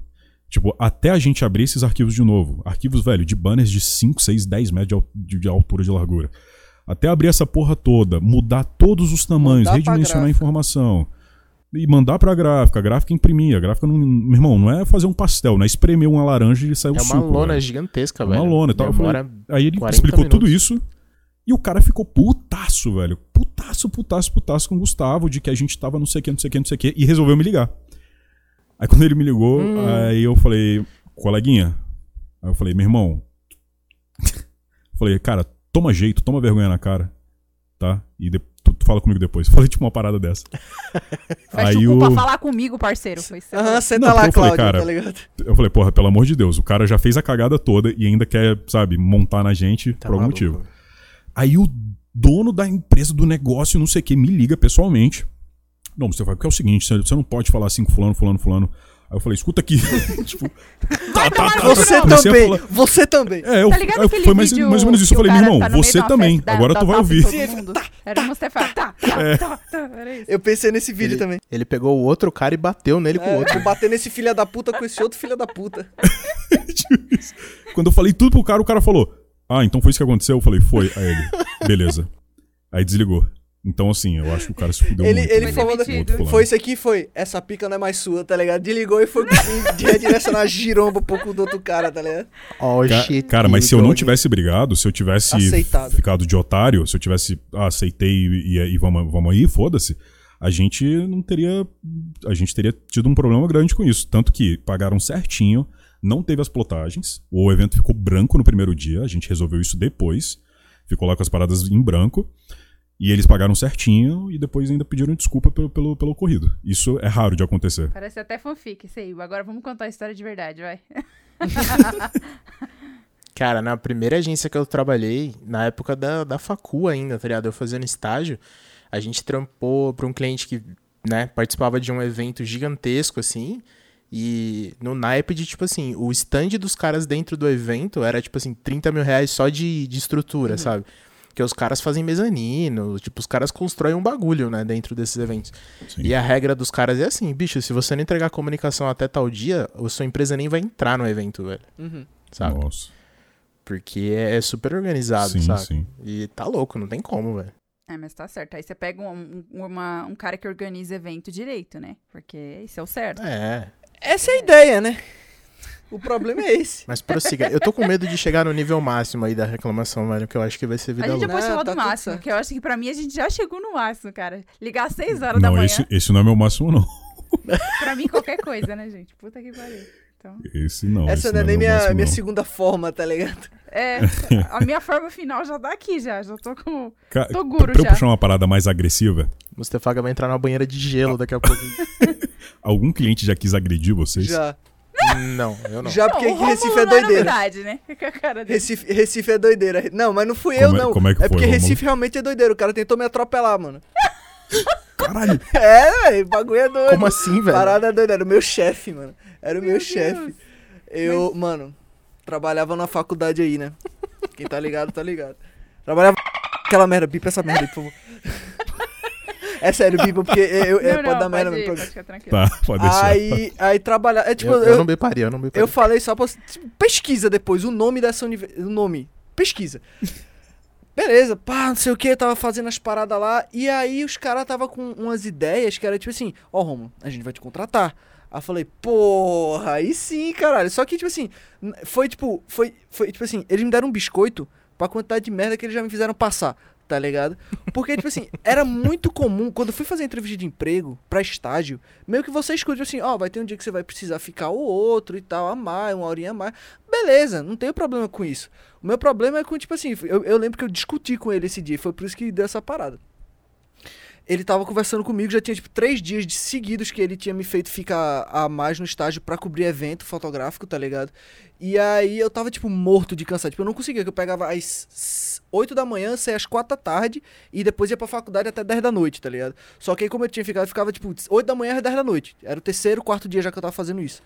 Tipo, até a gente abrir esses arquivos de novo. Arquivos, velho, de banners de 5, 6, 10 metros de de, altura de largura. Até abrir essa porra toda, mudar todos os tamanhos, pra redimensionar a informação. E mandar pra gráfica, a gráfica imprimir. A gráfica não. Meu irmão, não é fazer um pastel, não é espremer uma laranja e sair o É uma suco. lona velho. gigantesca, É uma velho. lona e tal. Falei- Aí ele 40 explicou tudo minutos. isso. E o cara ficou putaço, velho. Putaço, putaço, putaço com o Gustavo, de que a gente tava não sei o que, não sei o que, não sei o que, e resolveu me ligar. Aí quando ele me ligou, Hum. aí eu falei, coleguinha. Aí eu falei, meu irmão. falei, cara, toma jeito, toma vergonha na cara. Tá? E de- tu, tu fala comigo depois. Falei tipo uma parada dessa. Fecha Aí o cu pra o- falar comigo, parceiro. Foi você Aham, senta Não, lá, eu Cláudio, cara, tá ligado? Eu falei, porra, pelo amor de Deus, o cara já fez a cagada toda e ainda quer, sabe, montar na gente Tá por algum maluco. motivo. Aí o dono da empresa, do negócio, não sei o que, me liga pessoalmente. Não, Mustafa, porque é o seguinte, você você não pode falar assim com fulano, fulano, fulano. Aí eu falei, escuta aqui. tipo, tá, tá, tá, Você tá. Também, falar- você também. É, eu, Tá ligado aquele foi mais, mais ou menos isso. Eu falei, meu irmão, tá você também. Agora tu vai ouvir. Era o Mustafa. Tá, tá, tá, tá. Eu pensei nesse vídeo Ele, também. ele pegou o outro cara e bateu nele com o É, outro. bater nesse filho da puta com esse outro filho da puta. Quando eu falei tudo pro cara, o cara falou: Ah, então foi isso que aconteceu? Eu falei, foi. Aí ele, beleza. Aí desligou. Então, assim, eu acho que o cara se fudeu Ele, muito. ele né? falou, foi isso aqui, foi, essa pica não é mais sua, tá ligado? Desligou e foi redirecionar a giromba pro cu do outro cara, tá ligado? Oh, Ca- shit. Cara, mas se eu não tivesse brigado, se eu tivesse Aceitado. ficado de otário, se eu tivesse, ah, aceitei e, e- e vamos, vamos aí, foda-se, a gente não teria. A gente teria tido um problema grande com isso. Tanto que pagaram certinho, não teve as plotagens, o evento ficou branco no primeiro dia, a gente resolveu isso depois, ficou lá com as paradas em branco. E eles pagaram certinho e depois ainda pediram desculpa pelo, pelo, pelo ocorrido. Isso é raro de acontecer. Parece até fanfic, isso aí. Agora vamos contar a história de verdade, vai. Cara, na primeira agência que eu trabalhei, na época da, da facu ainda, tá ligado? Eu fazendo estágio, a gente trampou pra um cliente que, né, participava de um evento gigantesco, assim, e no naipe de, tipo assim, o stand dos caras dentro do evento era, tipo assim, 30 mil reais só de, de estrutura, sabe? Porque os caras fazem mezanino, tipo, os caras constroem um bagulho, né, dentro desses eventos. Sim. E a regra dos caras é assim, bicho, se você não entregar comunicação até tal dia, a sua empresa nem vai entrar no evento, velho, Uhum. sabe? Nossa. Porque é, é super organizado, Sim, sabe? sim. E tá louco, não tem como, velho. É, mas tá certo. Aí você pega um, um- uma- um cara que organiza evento direito, né? Porque isso é o certo. É. Essa é a ideia, né? O problema é esse. Mas prossiga. eu tô com medo de chegar no nível máximo aí da reclamação, velho, que eu acho que vai ser A vida gente já louca. pode Não, falar tá do tudo máximo, que eu acho que pra mim a gente já chegou no máximo, cara. Ligar às 6 horas da Não, manhã, esse, esse não é meu máximo, não. pra mim qualquer coisa, né, gente? Puta que pariu. Então, Esse não. Essa esse não é nem meu minha, máximo, minha não. segunda forma, tá ligado? é, a minha forma final já tá aqui já, já tô com... Ca- Tô guro pra eu já. puxar uma parada mais agressiva, Mustafaga vai entrar na banheira de gelo daqui a pouco. algum cliente já quis agredir vocês? Já. Não, eu não. Já porque Não, Recife é é doideira. novidade, né? Com a cara dele. Recife, Recife é doideira. Não, mas não fui Como eu, é- não. como é que foi, porque? Recife realmente é doideira. O cara tentou me atropelar, mano. Caralho! É, velho, o bagulho é doido. Como assim, velho? Parada doida, era o meu chefe, mano. Era o meu, Meu chefe. Eu, mano, trabalhava na faculdade aí, né? Quem tá ligado, tá ligado. Trabalhava aquela merda, bipa essa merda aí, por favor. É sério, bipa, porque eu, é, Não, pode não, dar merda pode, no programa. pode ficar tranquilo. Tá, pode deixar. Aí, aí trabalhar. É tipo, eu, eu, eu não beparia, eu não beparia. eu falei só pra. tipo, pesquisa depois o nome dessa universidade. O nome. Pesquisa. Beleza, pá, não sei o que, tava fazendo as paradas lá. E aí os caras tava com umas ideias que era tipo assim: Ó, Romulo, a gente vai te contratar. Aí eu falei, porra, aí sim, caralho. Só que, tipo assim, foi tipo, foi, foi tipo assim, eles me deram um biscoito pra quantidade de merda que eles já me fizeram passar, tá ligado? Porque, tipo assim, era muito comum, quando eu fui fazer entrevista de emprego pra estágio, meio que você escuta, tipo assim, ó, vai ter um dia que você vai precisar ficar o outro e tal, a mais, uma horinha a mais. Beleza, não tenho problema com isso. O meu problema é com, tipo assim, eu, eu lembro que eu discuti com ele esse dia, foi por isso que deu essa parada. Ele tava conversando comigo, já tinha, tipo, três dias de seguidos que ele tinha me feito ficar a mais no estágio pra cobrir evento fotográfico, tá ligado? E aí eu tava, tipo, morto de cansado. Tipo, eu não conseguia, que eu pegava às 8 da manhã, saía às 4 da tarde e depois ia pra faculdade até 10 da noite, tá ligado? Só que aí, como eu tinha ficado, eu ficava, tipo, 8 da manhã às 10 da noite. Era o terceiro, quarto dia já que eu tava fazendo isso.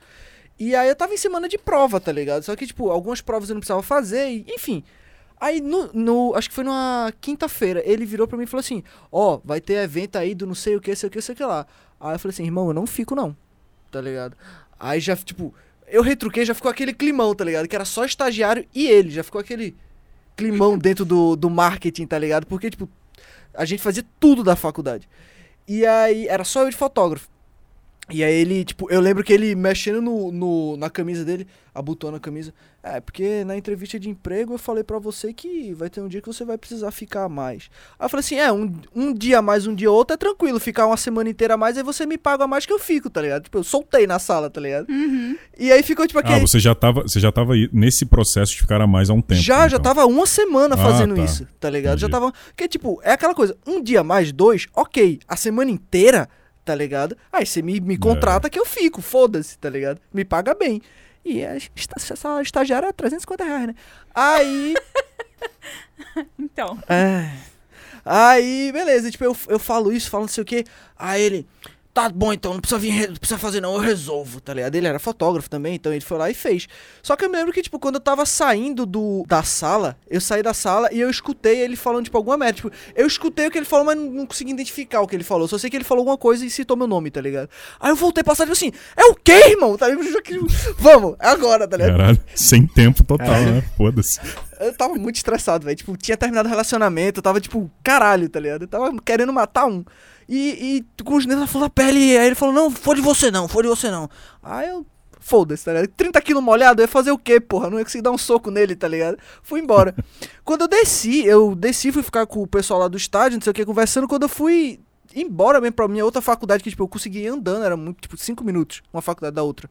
E aí eu tava em semana de prova, tá ligado? Só que, tipo, algumas provas eu não precisava fazer, e, enfim. Aí, no, no- acho que foi numa quinta-feira, ele virou pra mim e falou assim: Ó, vai ter evento aí do não sei o que, sei o que, sei o que lá. Aí eu falei assim: irmão, eu não fico não, tá ligado? Aí já, tipo, eu retruquei, já ficou aquele climão, tá ligado? Que era só estagiário e ele, já ficou aquele climão dentro do, do marketing, tá ligado? Porque, tipo, a gente fazia tudo da faculdade. E aí, era só eu de fotógrafo. E aí ele, tipo, eu lembro que ele mexendo no, no- na camisa dele, abotoando a camisa. É, porque na entrevista de emprego eu falei pra você que vai ter um dia que você vai precisar ficar a mais. Aí eu falei assim, é, um, um dia a mais, um dia outro é tranquilo, ficar uma semana inteira a mais, aí você me paga a mais que eu fico, tá ligado? Tipo, eu soltei na sala, tá ligado? Uhum. E aí ficou tipo Ah, aquele... você já tava, você já tava nesse processo de ficar a mais há um tempo. já, já então. tava uma semana Ah, fazendo tá. isso, tá ligado? Já Entendi. tava. Que tipo, é aquela coisa, um dia mais, dois, ok. A semana inteira, tá ligado? Aí você me, me contrata que eu fico, foda-se, tá ligado? Me paga bem. E a esta- essa estagiária é 350 reais, né? Aí. Então, é. Aí, beleza, tipo, eu, eu falo isso, falo não sei o que. Aí ele, tá bom então, não precisa vir, não precisa fazer não, eu resolvo, tá ligado? Ele era fotógrafo também, então ele foi lá e fez. Só que eu me lembro que, tipo, quando eu tava saindo do, da sala, eu saí da sala e eu escutei ele falando, tipo, alguma merda. Tipo, eu escutei o que ele falou, mas não, não consegui identificar o que ele falou. Só sei que ele falou alguma coisa e citou meu nome, tá ligado? Aí eu voltei pra sala e falei assim, é o quê, irmão? Tá ligado? Vamos, é agora, tá ligado? Caralho, sem tempo total, né? Foda-se. Eu tava muito estressado, velho. Tipo, tinha terminado o relacionamento, eu tava, tipo, caralho, tá ligado? Eu tava querendo matar um. E, e com os dedos na flor da pele. Aí ele falou, não, foi de você não, foi de você não. Aí eu. Foda-se, tá ligado? 30 quilos molhado, eu ia fazer o quê, porra? Não ia conseguir dar um soco nele, tá ligado? Fui embora. quando eu desci, eu desci, fui ficar com o pessoal lá do estádio, não sei o que, conversando. Quando eu fui embora mesmo pra minha outra faculdade, que, tipo, eu consegui ir andando, era muito, tipo, 5 minutos, uma faculdade da outra.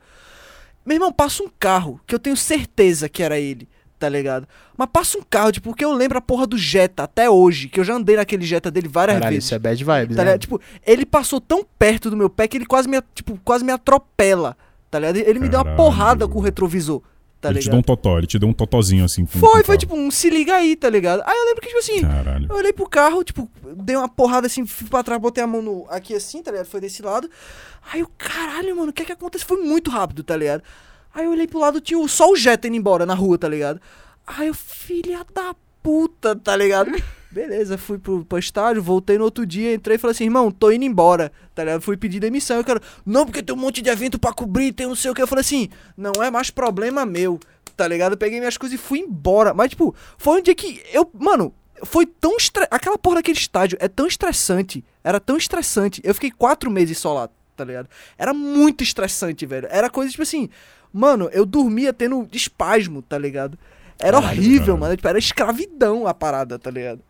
Meu irmão, passa um carro, que eu tenho certeza que era ele, tá ligado? Mas passa um carro, tipo, porque eu lembro a porra do Jetta até hoje, que eu já andei naquele Jetta dele várias Caralho, vezes. isso é bad vibes, Tá né? ligado? Tipo, ele passou tão perto do meu pé que ele quase me, tipo, quase me atropela, tá ligado? Ele me deu uma Caralho. porrada com o retrovisor, tá ele te deu um totó, ele te deu um totozinho assim. Foi, o foi tipo um se liga aí, tá ligado? Aí eu lembro que, tipo assim, Caralho. eu olhei pro carro, tipo, dei uma porrada assim, fui pra trás, botei a mão no, aqui assim, tá ligado? Foi desse lado. Aí eu, caralho, mano, o que é que aconteceu? Foi muito rápido, tá ligado? Aí eu olhei pro lado, tinha só o Jetta indo embora na rua, tá ligado? Aí eu, filha da puta, tá ligado? Beleza, fui pro, pro estádio, voltei no outro dia, entrei e falei assim, irmão, tô indo embora, tá ligado? Fui pedir demissão, eu quero, não, porque tem um monte de evento pra cobrir, tem não sei o que. Eu falei assim, não é mais problema meu, tá ligado? Eu peguei minhas coisas e fui embora. Mas, tipo, foi um dia que eu, mano, foi tão estressante. Aquela porra daquele estádio é tão estressante, era tão estressante. Eu fiquei quatro meses só lá, tá ligado? Era muito estressante, velho. Era coisa, tipo assim, mano, eu dormia tendo espasmo, tá ligado? Era Caralho, horrível, caralho. mano. Tipo, era escravidão a parada, tá ligado?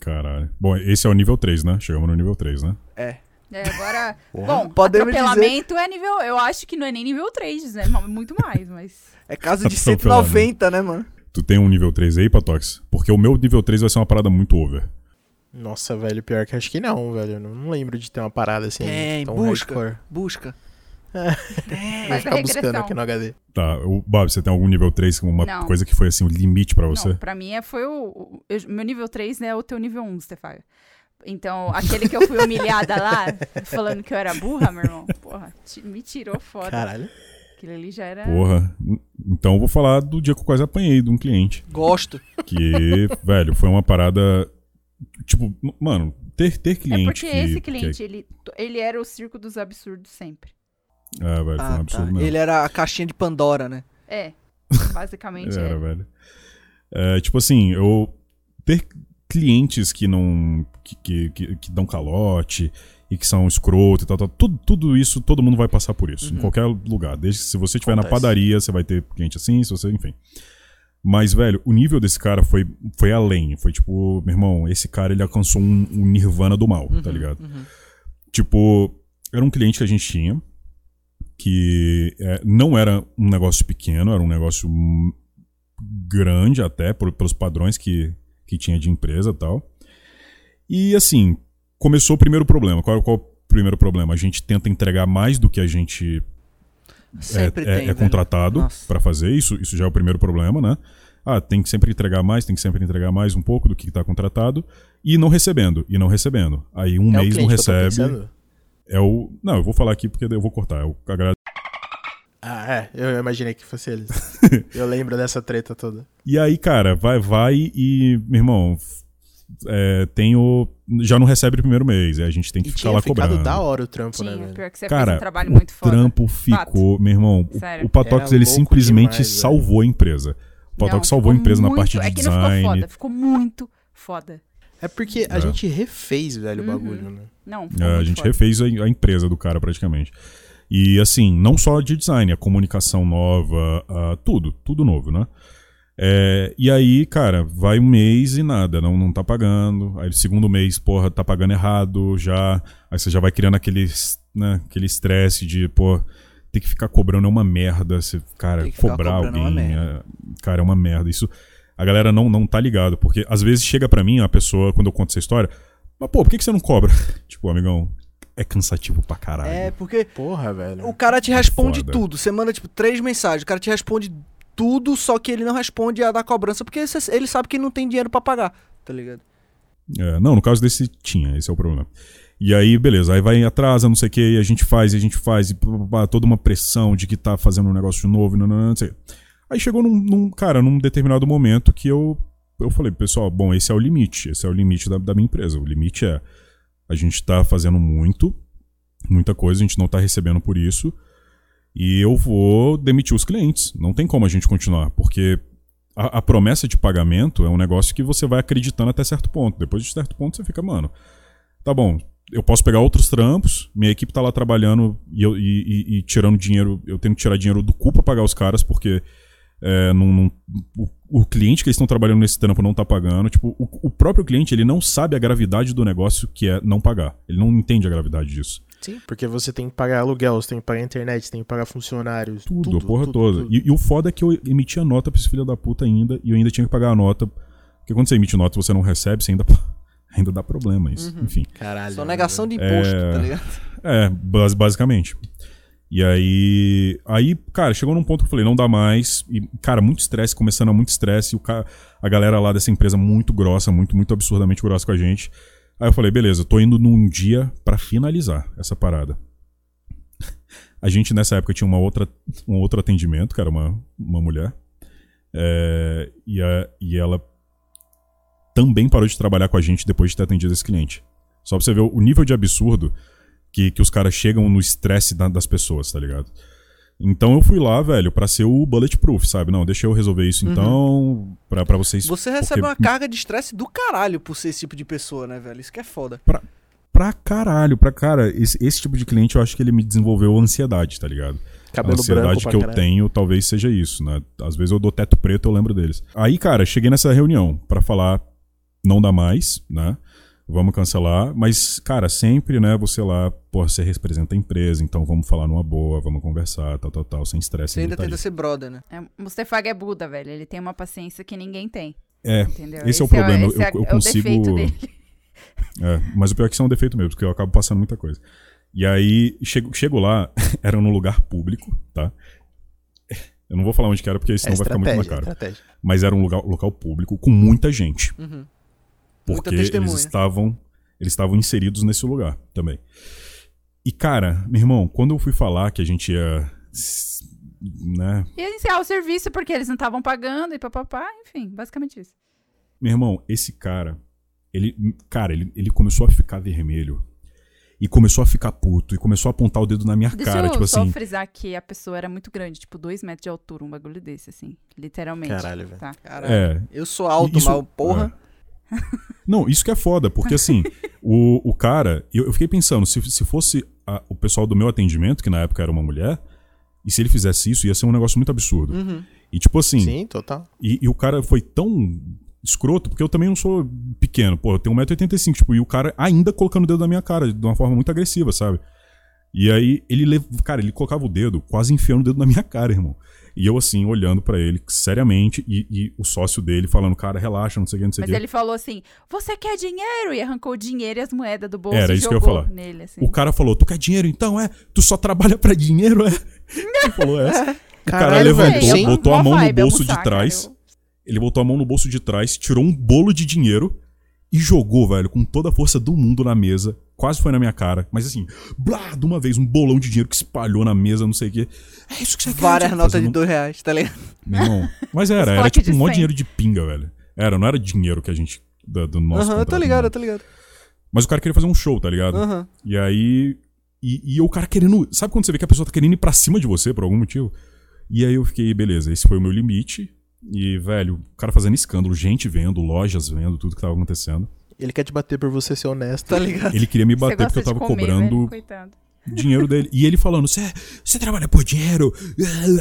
Caralho. Bom, esse é o nível 3, né? Chegamos no nível 3, né? É. É, agora. Porra. Bom, Podemos dizer- atropelamento é nível. Eu acho que não é nem nível 3, né? Muito mais, mas. É caso de Atropelamento. 190, né, mano? Tu tem um nível 3 aí, Patox? Porque o meu nível 3 vai ser uma parada muito over. Nossa, velho, pior que acho que não, velho. Eu não lembro de ter uma parada assim. Tem, tão busca. hardcore. Busca. Vou Mas ficar é buscando aqui no HD. Tá, o Bob, você tem algum nível 3, uma Não. coisa que foi assim, o limite pra você? Não, pra mim é, foi o. o- eu- meu nível 3, né? É o teu nível 1, Stefano. Então, aquele que eu fui humilhada lá, falando que eu era burra, meu irmão, porra, me tirou foda. Caralho. Aquilo ali já era. Porra. Então eu vou falar do dia que eu quase apanhei de um cliente. Gosto. Que, velho, foi uma parada. Tipo, mano, ter, ter É cliente. porque que, esse que- cliente, ele, ele era o circo dos absurdos sempre. Ah, velho, foi um Ah, tá. absurdo mesmo. Ele era a caixinha de Pandora, né? É, basicamente Era, é. velho. É, tipo assim, eu ter clientes que não. que, que, que, que dão calote e que são escroto e tal, tal, tudo, tudo isso, todo mundo vai passar por isso, em qualquer lugar. Desde que se você estiver na padaria, você vai ter cliente assim, se você, enfim. Mas, velho, o nível desse cara foi, foi além. Foi tipo, meu irmão, esse cara ele alcançou um, um nirvana do mal, tá ligado? Tipo, era um cliente que a gente tinha que é, não era um negócio pequeno, era um negócio grande até, por- pelos padrões que, que tinha de empresa e tal. E assim, começou o primeiro problema. Qual, qual é o primeiro problema? A gente tenta entregar mais do que a gente é, Sempre é- tem. é velho. contratado pra fazer isso. Isso já é o primeiro problema, né? Ah, tem que sempre entregar mais, tem que sempre entregar mais um pouco do que está contratado e não recebendo, e não recebendo. Aí um é mês não recebe. É o. Não, eu vou falar aqui porque eu vou cortar. É o Ah, é. Eu imaginei que fosse eles. eu lembro dessa treta toda. E aí, cara, vai, vai e, meu irmão, é, tem o. Já não recebe o primeiro mês, a gente tem que E ficar tinha lá ficado cobrando. da hora o trampo, né, Tinha, velho? pior que você Cara, fez um trabalho o muito foda. trampo ficou, meu irmão. o- Sério. O, Patox Era ele simplesmente demais, velho. salvou a empresa. O Patox Não, salvou a empresa na muito- parte de é que não ficou design. foda, ficou muito foda. É porque a É. gente refez, velho, o Uhum. bagulho, né? Não, É, a gente foda. refez a, a empresa do cara praticamente. E assim, não só de design, a comunicação nova, ah, tudo, tudo novo, né? É, e aí, cara, vai um mês e nada, não, não tá pagando. Aí, segundo mês, porra, tá pagando errado já. Aí você já vai criando aquele, né, aquele estresse de, pô, ter que ficar cobrando é uma merda. Você, cara, Tem cobrar é uma alguém, merda. é- cara, é uma merda. Isso, a galera não, não tá ligado, porque às vezes chega pra mim a pessoa, quando eu conto essa história, mas pô, por que, que você não cobra? tipo, amigão, é cansativo pra caralho. É, porque Porra, velho. o cara te responde Foda. tudo. Você manda, tipo, três mensagens. O cara te responde tudo, só que ele não responde a da cobrança, porque ele sabe que não tem dinheiro pra pagar, tá ligado? É, não, no caso desse tinha, esse é o problema. E aí, beleza, aí vai atrasa, não sei o que, e a gente faz, e a gente faz, e pá, pá, pá, toda uma pressão de que tá fazendo um negócio novo, não, não, não, não sei. Aí chegou num, num- cara, num determinado momento que eu, eu falei, pessoal, bom, esse é o limite, esse é o limite da, da minha empresa. O limite é, a gente tá fazendo muito, muita coisa, a gente não tá recebendo por isso, e eu vou demitir os clientes. Não tem como a gente continuar, porque a, a promessa de pagamento é um negócio que você vai acreditando até certo ponto. Depois de certo ponto você fica, mano, tá bom, eu posso pegar outros trampos, minha equipe tá lá trabalhando e, eu- e- e- e tirando dinheiro, eu tenho que tirar dinheiro do cu pra pagar os caras, porque é, não- não- o, o cliente que eles estão trabalhando nesse trampo não tá pagando. Tipo, o, o próprio cliente, ele não sabe a gravidade do negócio que é não pagar. Ele não entende a gravidade disso. Sim. Porque você tem que pagar aluguel, você tem que pagar internet, você tem que pagar funcionários. Tudo, a porra tudo, toda. tudo. E, e o foda é que eu emitia nota pra esse filho da puta ainda, e eu ainda tinha que pagar a nota. Porque quando você emite nota e você não recebe, você ainda, ainda dá problema isso. Enfim. Caralho. Só negação de imposto, É. tá ligado? É, bas- basicamente. E aí, aí, cara, chegou num ponto que eu falei, não dá mais. E, cara, muito estresse, começando a muito estresse. E o ca- a galera lá dessa empresa muito grossa, muito, muito absurdamente grossa com a gente. Aí eu falei, beleza, tô indo num dia pra finalizar essa parada. A gente nessa época tinha uma outra, um outro atendimento, cara, uma, uma mulher. É, e, a- e ela também parou de trabalhar com a gente depois de ter atendido esse cliente. Só pra você ver o nível de absurdo que, que os caras chegam no estresse da- das pessoas, tá ligado? Então eu fui lá, velho, pra ser o bulletproof, sabe? Não, deixa eu resolver isso então, pra, pra vocês. Você recebe porque- uma carga de estresse do caralho por ser esse tipo de pessoa, né, velho? Isso que é foda. Pra caralho, pra cara, esse, esse tipo de cliente eu acho que ele me desenvolveu ansiedade, tá ligado? Cabelo a ansiedade branco pra que eu caralho. tenho talvez seja isso, né? Às vezes eu dou teto preto, eu lembro deles. Aí, cara, cheguei nessa reunião pra falar não dá mais, né? Vamos cancelar, mas, cara, sempre, né, você lá, pô, você representa a empresa, então vamos falar numa boa, vamos conversar, tal, tal, tal, sem estresse. Você ainda tenta ser brother, né? É, Mustafa é Buda, velho. Ele tem uma paciência que ninguém tem. É, Entendeu? Esse é o problema, esse eu- é, eu é consigo- o defeito dele. É, mas o pior é que isso é um defeito mesmo, porque eu acabo passando muita coisa. E aí, chego, chego lá, era num lugar público, tá? Eu não vou falar onde que era, porque É senão vai ficar muito na cara. estratégia. Mas era um lugar, local público com muita gente. Uhum. Porque eles estavam, eles estavam inseridos nesse lugar também. E, cara, meu irmão, quando eu fui falar que a gente ia. s- Né? E iniciar o serviço porque eles não estavam pagando e papapá, enfim, basicamente isso. Meu irmão, esse cara, ele, cara, ele, ele começou a ficar vermelho. E começou a ficar puto. E começou a apontar o dedo na minha Deixa cara, eu tipo só assim. frisar que a pessoa era muito grande, tipo, dois metros de altura, um bagulho desse, assim. Literalmente. Caralho, velho. Tá. Caralho. É. Eu sou alto, Isso- mas porra. Não, isso que é foda, porque assim, o, o cara, eu, eu fiquei pensando, se, se fosse a- o pessoal do meu atendimento, que na época era uma mulher, e se ele fizesse isso, ia ser um negócio muito absurdo. Uhum. E tipo assim, Sim, total. E, e o cara foi tão escroto, porque eu também não sou pequeno, pô, eu tenho 1,85m, tipo, e o cara ainda colocando o dedo na minha cara, de uma forma muito agressiva, sabe? E aí ele, cara, ele colocava o dedo, quase enfiando o dedo na minha cara, irmão. E eu assim, olhando pra ele, seriamente, e, e o sócio dele falando, cara, relaxa, não sei o que, não sei o Mas que. ele falou assim: Você quer dinheiro? E arrancou o dinheiro e as moedas do bolso Era e isso que eu ia falar. nele, assim. O cara falou, tu quer dinheiro então, é? Tu só trabalha pra dinheiro, é? Ele falou essa. O cara Caralho, levantou, sim. botou a mão no vibe, bolso de trás. eu- Ele botou a mão no bolso de trás, tirou um bolo de dinheiro e jogou, velho, com toda a força do mundo na mesa. Quase foi na minha cara. Mas assim, blá, de uma vez, um bolão de dinheiro que espalhou na mesa, não sei o quê. É isso que você quer. Várias notas de dois reais, tá ligado? Meu irmão. Mas era, era tipo um monte 100. de dinheiro de pinga, velho. Era, não era dinheiro que a gente. Da, do nosso Aham, eu tô contrato, ligado, não. eu tô ligado. Mas o cara queria fazer um show, tá ligado? Aham. E aí. E, e o cara querendo. Sabe quando você vê que a pessoa tá querendo ir pra cima de você por algum motivo? E aí eu fiquei, beleza, esse foi o meu limite. E, velho, o cara fazendo escândalo, gente vendo, lojas vendo, tudo que tava acontecendo. Ele quer te bater por você ser honesto. Tá ligado? Ele queria me bater porque eu tava comer, cobrando velho, dinheiro dele. E ele falando, você você trabalha por dinheiro,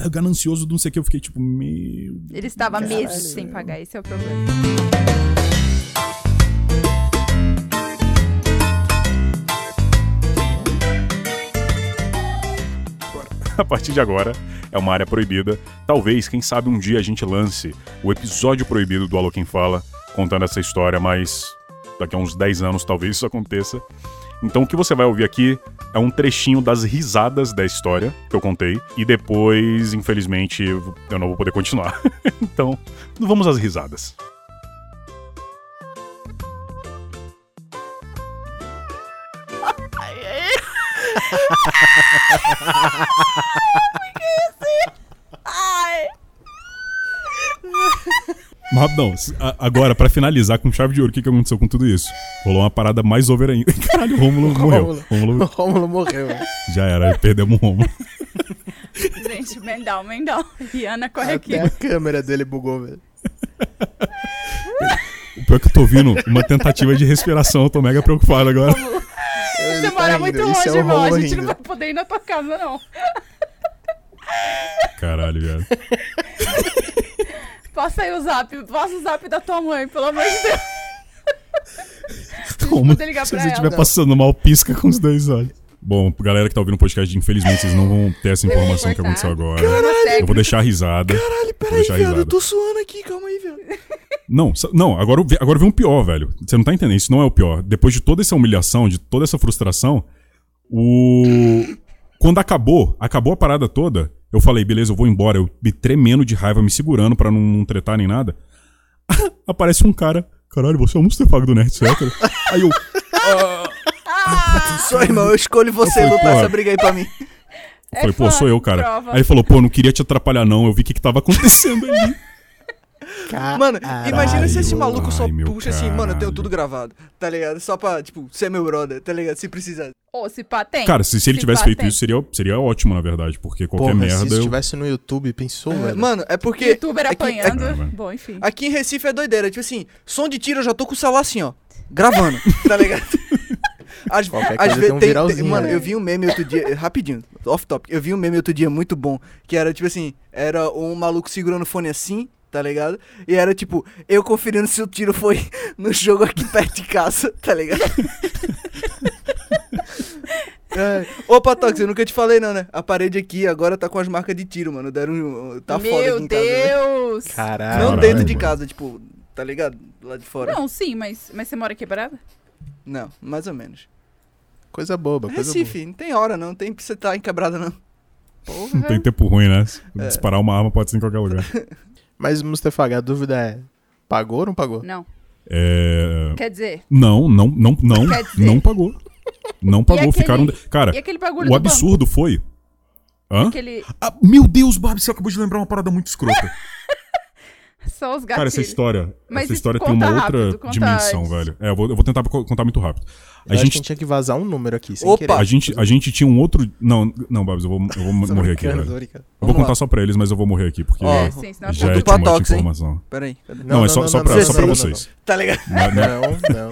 é, ganancioso, não sei o que. Eu fiquei tipo, meu. Ele estava meses sem pagar, esse é o problema. a partir de agora é uma área proibida. Talvez, quem sabe, um dia a gente lance o episódio proibido do Alô Quem Fala, contando essa história, mas daqui a uns 10 anos talvez isso aconteça. Então o que você vai ouvir aqui é um trechinho das risadas da história que eu contei, e depois, infelizmente, eu não vou poder continuar. então, vamos às risadas. A- agora, pra finalizar com chave de ouro, o que, que aconteceu com tudo isso? Rolou uma parada mais over ainda. Caralho, o Rômulo morreu. Rômulo. O Rômulo morreu. velho. já era, perdemos o Rômulo. Gente, Mendal, Mendal. Rihanna, corre aqui. Até a câmera dele bugou, velho. O pior é que eu tô ouvindo uma tentativa de respiração, eu tô mega preocupado agora. Ele Você tá mora muito esse longe, é irmão. A gente não vai poder ir na tua casa, não. Caralho, velho. Passa aí o zap. Passa o zap da tua mãe, pelo amor de Deus. Ligar se você estiver passando mal, pisca com os dois olhos. Bom, galera que tá ouvindo o podcast, infelizmente vocês não vão ter essa informação que aconteceu agora. Eu vou deixar a risada. Caralho, peraí, viado, eu tô suando aqui, calma aí, viado. Não, não, agora, eu vi- agora vem um pior, velho. Você não tá entendendo, isso não é o pior. Depois de toda essa humilhação, de toda essa frustração, o. Quando acabou, acabou a parada toda, eu falei, beleza, eu vou embora. Eu me tremendo de raiva, me segurando pra não, não tretar nem nada. Aparece um cara, caralho, você é o Mustafago do Nerd, certo? Aí eu. Só, irmão, eu escolho você Eu falei, lutar essa briga aí pra mim. É falei, pô, fã, sou eu, cara. prova. Aí ele falou, pô, não queria te atrapalhar, não. Eu vi o que, que tava acontecendo ali. Mano, imagina se esse Caralho, maluco só ai, puxa assim, mano, eu tenho caralho. tudo gravado, tá ligado? Só pra, tipo, ser meu brother, tá ligado? Se precisar. Ô, se pá, tem. Cara, se, se ele tivesse pá, feito tem. isso, seria, seria ótimo, na verdade. Porque qualquer Porra, se merda. isso Eu... estivesse no YouTube, pensou, É, velho? mano, é porque. Youtuber aqui, apanhando. Mano. Bom, enfim. Aqui em Recife é doideira. Tipo assim, som de tiro eu já tô com o celular assim, ó. Gravando, tá ligado? Às, às coisa vezes tem um tem- Mano, né? eu vi um meme outro dia, rapidinho, off top. Eu vi um meme outro dia muito bom, que era tipo assim, era um maluco segurando o fone assim, tá ligado? E era tipo, eu conferindo se o tiro foi no jogo aqui perto de casa, tá ligado? É. Opa, Tox, eu nunca te falei não, né? A parede aqui agora tá com as marcas de tiro, mano. Deram um, tá foda Meu aqui em casa, né? Deus. Caralho. Não dentro de casa, tipo, tá ligado? Lá de fora. Não, sim, mas, mas você mora quebrada? Não, mais ou menos. Coisa boba, coisa Recife, não tem hora não, tem pra você estar em quebrada não. Porra. Não tem tempo ruim, né? É. Disparar uma arma pode ser em qualquer lugar. Mas, Mustafa, a dúvida é, pagou ou não pagou? Não. É... Quer dizer, Não, não, não, não, Quer dizer- não pagou. Não pagou, aquele- ficaram. Cara, e aquele bagulho o do absurdo foi. Hã? banco? Aquele... Ah, meu Deus, Barbie, você acabou de lembrar uma parada muito escrota. Só os gatilhos. Cara, essa história, Mas essa história tem uma rápido, outra dimensão, antes. velho. É, eu vou, eu vou tentar co- contar muito rápido. A acho que a gente, gente tinha que vazar um número aqui, sem Opa! querer. a gente, a gente tinha um outro. Não, não, Babs, eu vou, eu vou morrer aqui, brincando. Eu vou contar lá. só pra eles, mas eu vou morrer aqui, porque É, sim, senão já é too much informação. Pera aí. cadê? Não, é só, só, pra, só pra não, não, vocês. Tá ligado? Não, não.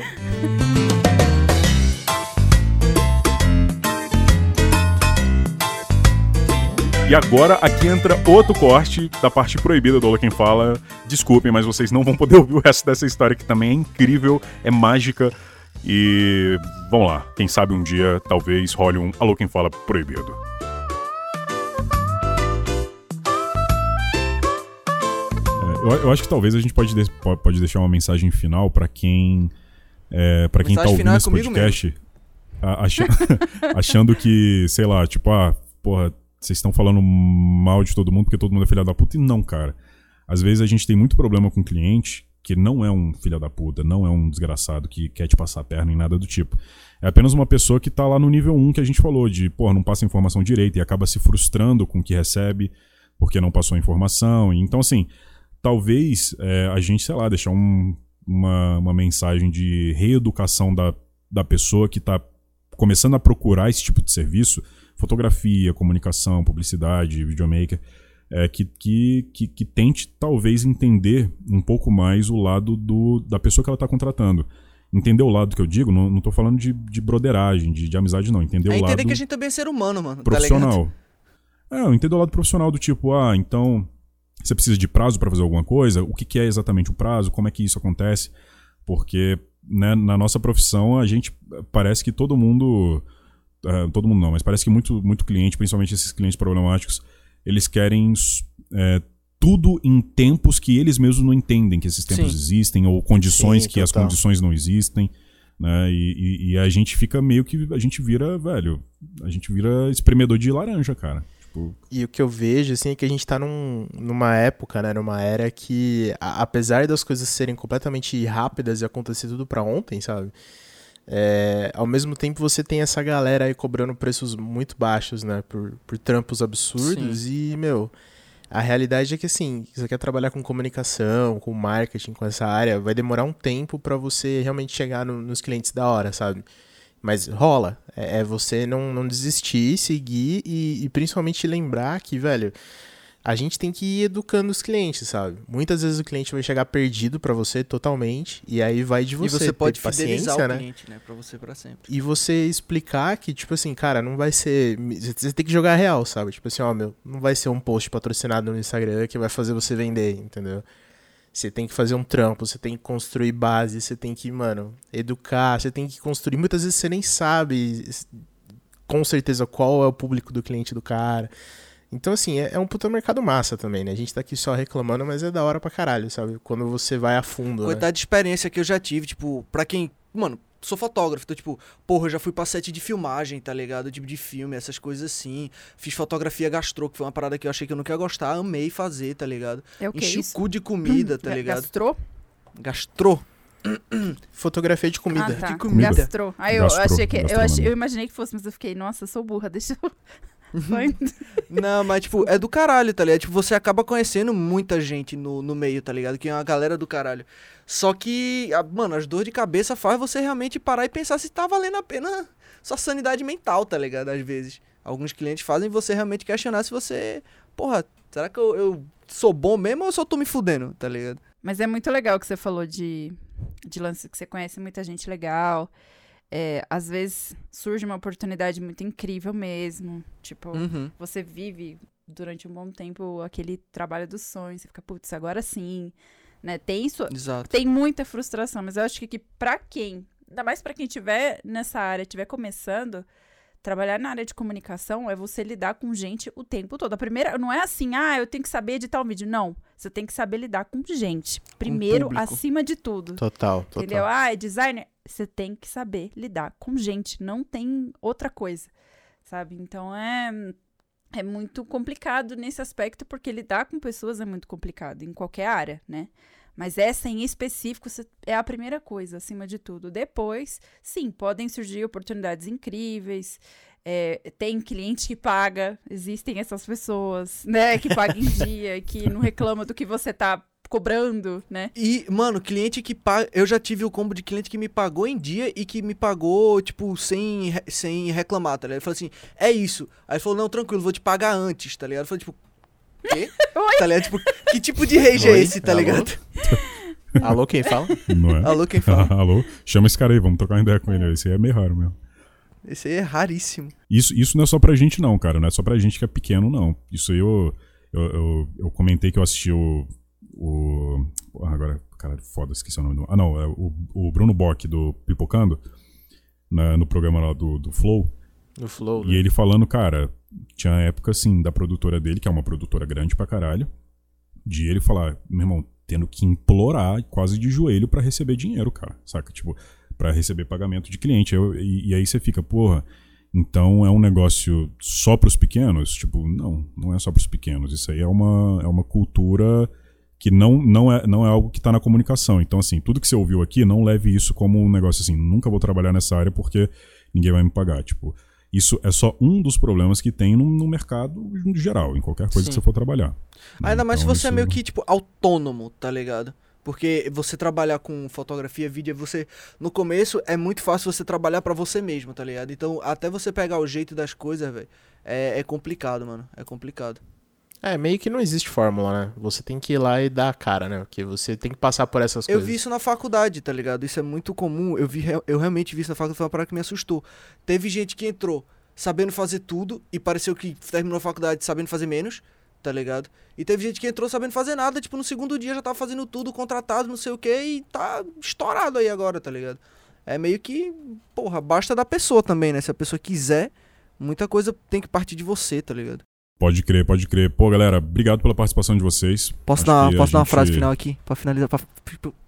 E agora aqui entra outro corte da parte proibida do Olá Quem Fala. Desculpem, mas vocês não vão poder ouvir o resto dessa história que também é incrível, é mágica. E vamos lá, quem sabe um dia talvez role um Alô Quem Fala proibido. É, eu, eu acho que talvez a gente pode, de- po- pode deixar uma mensagem final pra quem é, para quem tá ouvindo é esse podcast a- acha- achando que, sei lá, tipo, ah, porra, vocês estão falando mal de todo mundo porque todo mundo é filha da puta. E não, cara. Às vezes a gente tem muito problema com o cliente que não é um filho da puta, não é um desgraçado que quer te passar a perna em nada do tipo. É apenas uma pessoa que tá lá no nível 1 que a gente falou, de, porra, não passa informação direito e acaba se frustrando com o que recebe porque não passou a informação. Então, assim, talvez é, a gente, sei lá, deixar um- uma, uma mensagem de reeducação da, da pessoa que tá começando a procurar esse tipo de serviço, fotografia, comunicação, publicidade, videomaker, é, que, que, que, que tente talvez entender um pouco mais o lado do, da pessoa que ela está contratando. Entender o lado que eu digo, não, tô falando de, de broderagem, de, de amizade, não. Entender É o lado entender que a gente também é ser humano, mano. Tá profissional. é, eu entendo o lado profissional do tipo, ah, então você precisa de prazo para fazer alguma coisa? O que, que é exatamente o prazo? Como é que isso acontece? Porque né, na nossa profissão a gente parece que todo mundo, eh, todo mundo não, mas parece que muito, muito cliente, principalmente esses clientes problemáticos, eles querem eh, tudo em tempos que eles mesmos não entendem que esses tempos Sim. existem ou condições Sim, que as total. condições não existem. Né? E, e- e a gente fica meio que. A gente vira, velho. A gente vira espremedor de laranja, cara. Tipo, E o que eu vejo, assim, é que a gente tá num, numa época, né, numa era que, a- apesar das coisas serem completamente rápidas e acontecer tudo pra ontem, sabe? É, ao mesmo tempo você tem essa galera aí cobrando preços muito baixos, né? Por, por trampos absurdos. E, meu, a realidade é que assim, você quer trabalhar com comunicação, com marketing, com essa área, vai demorar um tempo pra você realmente chegar no- nos clientes da hora, sabe? Mas rola. É, é você não, não desistir, seguir e, e principalmente lembrar que, velho, a gente tem que ir educando os clientes, sabe? Muitas vezes o cliente vai chegar perdido pra você totalmente e aí vai de e você, você ter pode paciência, fidelizar né? o cliente, né? Pra você pra sempre. E você explicar que, tipo assim, cara, não vai ser. Você tem que jogar real, sabe? Tipo assim, ó, meu, não vai ser um post patrocinado no Instagram que vai fazer você vender, entendeu? Você tem que fazer um trampo, você tem que construir base, você tem que, mano, educar, você tem que construir. Muitas vezes você nem sabe com certeza qual é o público do cliente do cara. Então, assim, é, é um puta mercado massa também, né? A gente tá aqui só reclamando, mas é da hora pra caralho, sabe? Quando você vai a fundo, né? Coitada de experiência que eu já tive, tipo, pra quem. Mano, sou fotógrafo, então, tipo, porra, eu já fui pra set de filmagem, tá ligado? Tipo, de filme, essas coisas assim. Fiz fotografia gastrô, que foi uma parada que eu achei que eu nunca ia gostar, amei fazer, tá ligado? É o que Enchi o isso? cu de comida, tá Ga- ligado? Gastrô? Gastrô. Fotografia de comida. Ah, tá. De comida. Gastrô. Aí eu Gastrô, achei que. Eu, achei, eu imaginei que fosse, mas eu fiquei, nossa, eu sou burra, deixa eu. Foi. Não, mas, tipo, é do caralho, tá ligado? Tipo, você acaba conhecendo muita gente no, no meio, tá ligado? Que é uma galera do caralho. Só que, a- mano, as dores de cabeça faz você realmente parar e pensar se tá valendo a pena sua sanidade mental, tá ligado? Às vezes. Alguns clientes fazem você realmente questionar se você. Porra, será que eu, eu sou bom mesmo ou eu só tô me fudendo, tá ligado? Mas é muito legal que você falou de, de lance que você conhece muita gente legal. É, às vezes surge uma oportunidade muito incrível mesmo. Tipo, Uhum. você vive durante um bom tempo aquele trabalho dos sonhos. Você fica, putz, agora sim. Né? Tem isso. Tem muita frustração, mas eu acho que, que pra quem, ainda mais pra quem tiver nessa área, estiver começando, trabalhar na área de comunicação é você lidar com gente o tempo todo. A primeira, não é assim, ah, eu tenho que saber editar um vídeo. Não, você tem que saber lidar com gente. Primeiro, público. acima de tudo. Total, total. Entendeu? Ah, é designer. Você tem que saber lidar com gente, não tem outra coisa, sabe? Então é é muito complicado nesse aspecto porque lidar com pessoas é muito complicado em qualquer área, né? Mas essa em específico é a primeira coisa, acima de tudo. Depois, sim, podem surgir oportunidades incríveis. É, tem cliente que paga, existem essas pessoas, né? Que pagam em dia, que não reclama do que você tá cobrando, né? E, mano, cliente que paga. Eu já tive o combo de cliente que me pagou em dia e que me pagou, tipo, sem, re- sem reclamar, tá ligado? Ele falou assim: é isso. Aí ele falou: não, tranquilo, vou te pagar antes, tá ligado? Eu falei, tipo, quê? Oi? Tá ligado? Tipo, que tipo de rage é esse, tá Alô? ligado? Alô, quem fala? Não é? Alô, quem fala? Alô? Chama esse cara aí, vamos trocar uma ideia com ele. Esse aí é meio raro mesmo. Esse aí é raríssimo. Isso, isso não é só pra gente, não, cara. Não é só pra gente que é pequeno, não. Isso aí eu, eu, eu, eu comentei que eu assisti o. o agora, cara, foda, esqueci o nome do. Ah, não, é o, o Bruno Bock do Pipocando, na- no programa lá do, do Flow. No Flow. E né? ele falando, cara, tinha época assim da produtora dele, que é uma produtora grande pra caralho, de ele falar, meu irmão, tendo que implorar quase de joelho pra receber dinheiro, cara, saca? Tipo, pra receber pagamento de cliente. Eu- e, e aí você fica, porra, então é um negócio só pros pequenos? Tipo, não, não é só pros pequenos. Isso aí é uma, é uma cultura que não, não, é, não é algo que tá na comunicação. Então, assim, tudo que você ouviu aqui, não leve isso como um negócio assim, nunca vou trabalhar nessa área porque ninguém vai me pagar. Tipo, isso é só um dos problemas que tem no, no mercado geral, em qualquer coisa que Sim. você for trabalhar. Ainda mais se Então, você é isso- meio que, tipo, autônomo, tá ligado? Porque você trabalhar com fotografia, vídeo, você. No começo é muito fácil você trabalhar pra você mesmo, tá ligado? Então, até você pegar o jeito das coisas, velho, é, é complicado, mano. É complicado. É, meio que não existe fórmula, né? Você tem que ir lá e dar a cara, né? Porque você tem que passar por essas Eu coisas. vi isso na faculdade, tá ligado? Isso é muito comum. Eu, vi, eu realmente vi isso na faculdade, foi uma parada que me assustou. Teve gente que entrou sabendo fazer tudo e pareceu que terminou a faculdade sabendo fazer menos, tá ligado? E teve gente que entrou sabendo fazer nada, tipo, no segundo dia já tava fazendo tudo, contratado, não sei o que, e tá estourado aí agora, tá ligado? É meio que, porra, basta da pessoa também, né? Se a pessoa quiser, muita coisa tem que partir de você, tá ligado? Pode crer, pode crer. Pô, galera, obrigado pela participação de vocês. Posso, Acho dar, posso dar uma gente- frase final aqui? Pra finalizar, pra,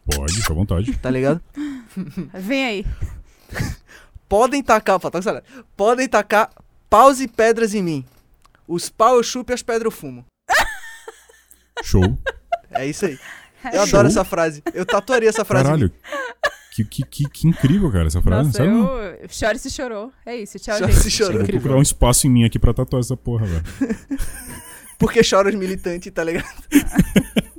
Pode, fica à vontade. tá ligado? Vem aí. podem tacar, tá podem tacar paus e pedras em mim. Os pau eu chupo e as pedras eu fumo. Show. É isso aí. Eu Show. adoro essa frase. Eu tatuaria essa frase. Caralho. Que, que, que, que incrível, cara, essa frase. Nossa, Sabe? eu... Chore se chorou. É isso, tchau, Chore gente. se chorou. Vou procurar um espaço em mim aqui pra tatuar essa porra, velho. Porque chora os militantes, tá ligado?